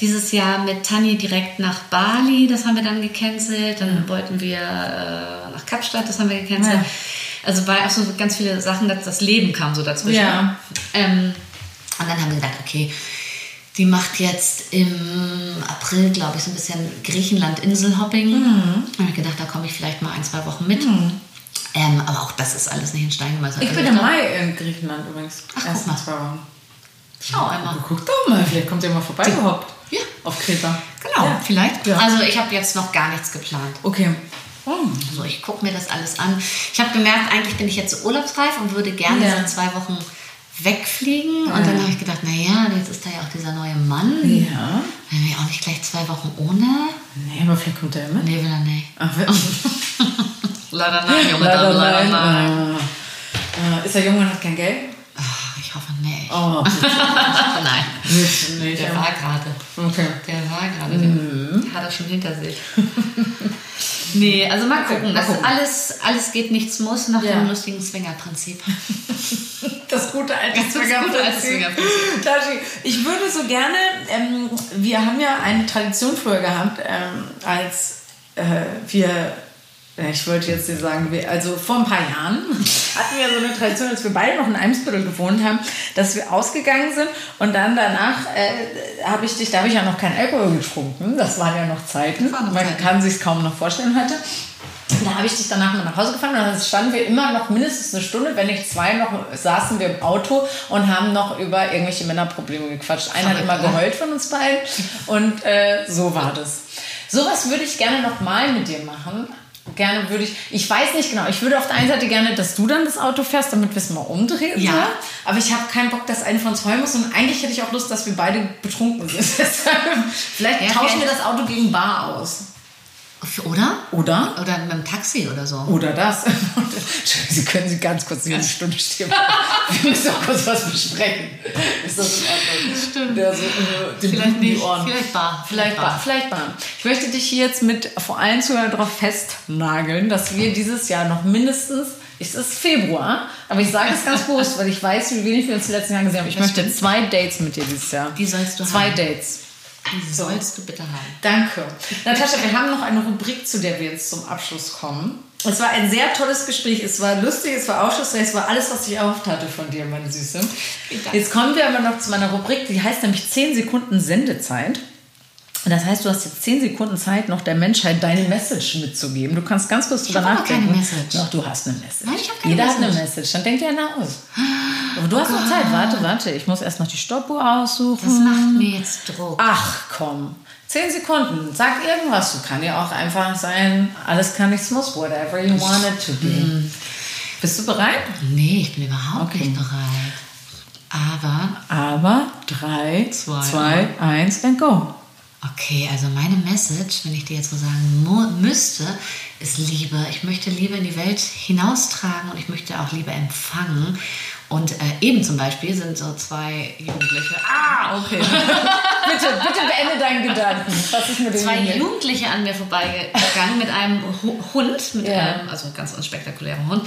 B: dieses Jahr mit Tani direkt nach Bali, das haben wir dann gecancelt. Dann ja. wollten wir äh, nach Kapstadt, das haben wir gecancelt. Ja. Also war auch so ganz viele Sachen, dass das Leben kam so dazwischen.
A: Ja.
B: Ähm, und dann haben wir gedacht, okay, die macht jetzt im April, glaube ich, so ein bisschen Griechenland-Inselhopping. Mhm. Da habe ich gedacht, da komme ich vielleicht mal ein, zwei Wochen mit. Mhm. Ähm, aber auch das ist alles nicht in Stein gemeißelt.
A: Ich also bin im Mai in Griechenland übrigens.
B: Ach, Erst guck mal. zwei Wochen. Schau einmal.
A: Guck doch mal, vielleicht kommt ihr mal vorbei überhaupt.
B: Ja.
A: Auf Kreta.
B: Genau,
A: Ja.
B: vielleicht.
A: Ja.
B: Also ich habe jetzt noch gar nichts geplant.
A: Okay. Oh.
B: So, ich gucke mir das alles an. Ich habe gemerkt, eigentlich bin ich jetzt so urlaubsreif und würde gerne
A: Ja.
B: so zwei Wochen wegfliegen. Und dann habe ich gedacht, naja, jetzt ist da ja auch dieser neue Mann.
A: Ja.
B: Wenn wir auch nicht gleich zwei Wochen ohne.
A: Nee, aber vielleicht kommt er ja mit.
B: Nee, will er nicht.
A: Ach,
B: Leider nein, Junge,
A: leider
B: leider
A: nein.
B: nein.
A: Äh, ist er jung und hat kein Geld?
B: Ach, ich hoffe nicht.
A: Oh,
B: nein.
A: nicht, nicht.
B: Der war gerade.
A: Okay.
B: Der war gerade. Den hat er schon hinter sich. nee, also mal gucken.
A: mal gucken.
B: alles, alles geht, nichts muss, nach
A: Ja.
B: dem lustigen Swinger-Prinzip.
A: Das gute alte. Tashi, Ich würde so gerne, ähm, wir haben ja eine Tradition früher gehabt, ähm, als äh, wir, ja, ich wollte jetzt nicht sagen, also vor ein paar Jahren hatten wir so eine Tradition, als wir beide noch in Eimsbüttel gewohnt haben, dass wir ausgegangen sind und dann danach äh, habe ich dich, da habe ich ja noch kein Alkohol getrunken, das waren ja noch Zeiten, man
B: Zeiten.
A: kann sich kaum noch vorstellen heute. Da habe ich dich danach mal nach Hause gefahren und dann standen wir immer noch mindestens eine Stunde, wenn nicht zwei, noch saßen wir im Auto und haben noch über irgendwelche Männerprobleme gequatscht. Einer hat immer
B: ne?
A: geheult von uns beiden und äh, so war das. Sowas würde ich gerne noch mal mit dir machen. Gerne würde ich, ich weiß nicht genau, ich würde auf der einen Seite gerne, dass du dann das Auto fährst, damit wir es mal umdrehen.
B: Ja.
A: So. Aber ich habe keinen Bock, dass einer von uns heulen muss und eigentlich hätte ich auch Lust, dass wir beide betrunken sind. Vielleicht
B: Ja,
A: tauschen wir das Auto gegen Bar aus.
B: Oder?
A: Oder?
B: Oder mit dem Taxi oder so.
A: Oder das. Sie können Sie ganz kurz eine Stunde stehen. Wir müssen auch kurz was besprechen. Ist das in Ordnung?
B: Stimmt.
A: Der so, äh,
B: Vielleicht nicht.
A: Ohren.
B: Vielleicht Bar.
A: Vielleicht Bar. Vielleicht Bar. Ich möchte dich hier jetzt mit vor allen Zuhörern darauf festnageln, dass wir dieses Jahr noch mindestens, es ist Februar, aber ich sage es ganz bewusst, weil ich weiß, wie wenig wir uns die letzten Jahre gesehen haben. Ich
B: Das
A: möchte
B: stimmt.
A: zwei Dates mit dir dieses Jahr.
B: Die sollst du
A: Zwei
B: haben.
A: Dates.
B: Die sollst du bitte haben.
A: Danke. Natascha, wir haben noch eine Rubrik, zu der wir jetzt zum Abschluss kommen. Es war ein sehr tolles Gespräch. Es war lustig, es war aufschlussreich, es war alles, was ich erhofft hatte von dir, meine Süße. Jetzt kommen wir aber noch zu meiner Rubrik, die heißt nämlich 10 Sekunden Sendezeit. Und Das heißt, du hast jetzt 10 Sekunden Zeit, noch der Menschheit deine Message mitzugeben. Du kannst ganz kurz drüber
B: hab aber
A: nachdenken.
B: keine Message.
A: Doch, du hast eine Message.
B: Nein, ich hab keine
A: Jeder hat eine
B: Message.
A: Message. Dann denk dir eine aus. Aber du hast noch Zeit. Warte, warte. Ich muss erst noch die Stoppuhr aussuchen.
B: Das macht mir jetzt Druck.
A: Ach komm. Zehn Sekunden. Sag irgendwas. Du kann ja auch einfach sein, alles kann, nichts muss. Whatever you want it to be. Bist du bereit?
B: Nee, ich bin überhaupt
A: Okay.
B: nicht bereit. Aber,
A: Aber drei,
B: Zwei,
A: zwei, eins, and go.
B: Okay, also meine Message, wenn ich dir jetzt so sagen müsste, ist Liebe. Ich möchte Liebe in die Welt hinaustragen und ich möchte auch Liebe empfangen. Und äh, eben zum Beispiel sind so zwei Jugendliche. Ah,
A: Okay. bitte, bitte beende deinen Gedanken. Was ist mit dem
B: zwei
A: Junge?
B: Jugendliche an mir vorbeigegangen mit einem Hu- Hund, mit
A: Ja.
B: einem, also ganz unspektakulären Hund,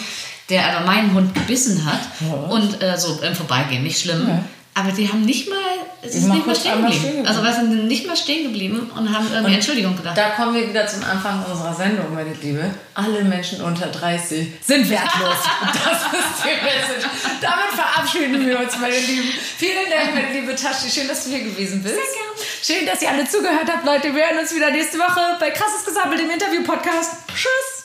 B: der aber meinen Hund gebissen hat.
A: Ja.
B: Und äh, so im Vorbeigehen, nicht schlimm.
A: Ja.
B: Aber die haben nicht mal, es ist
A: mal
B: nicht mal stehen geblieben.
A: stehen
B: Also wir sind nicht mal stehen geblieben und haben irgendwie Entschuldigung gedacht.
A: Da kommen wir wieder zum Anfang unserer Sendung, meine Liebe. Alle Menschen unter 30 sind wertlos. Und das ist die Message. Damit verabschieden wir uns, meine Lieben. Vielen Dank, meine liebe Tasche. Schön, dass du hier gewesen bist. Schön, dass ihr alle zugehört habt, Leute. Wir hören uns wieder nächste Woche bei Krasses Gesammelt im Interview-Podcast. Tschüss.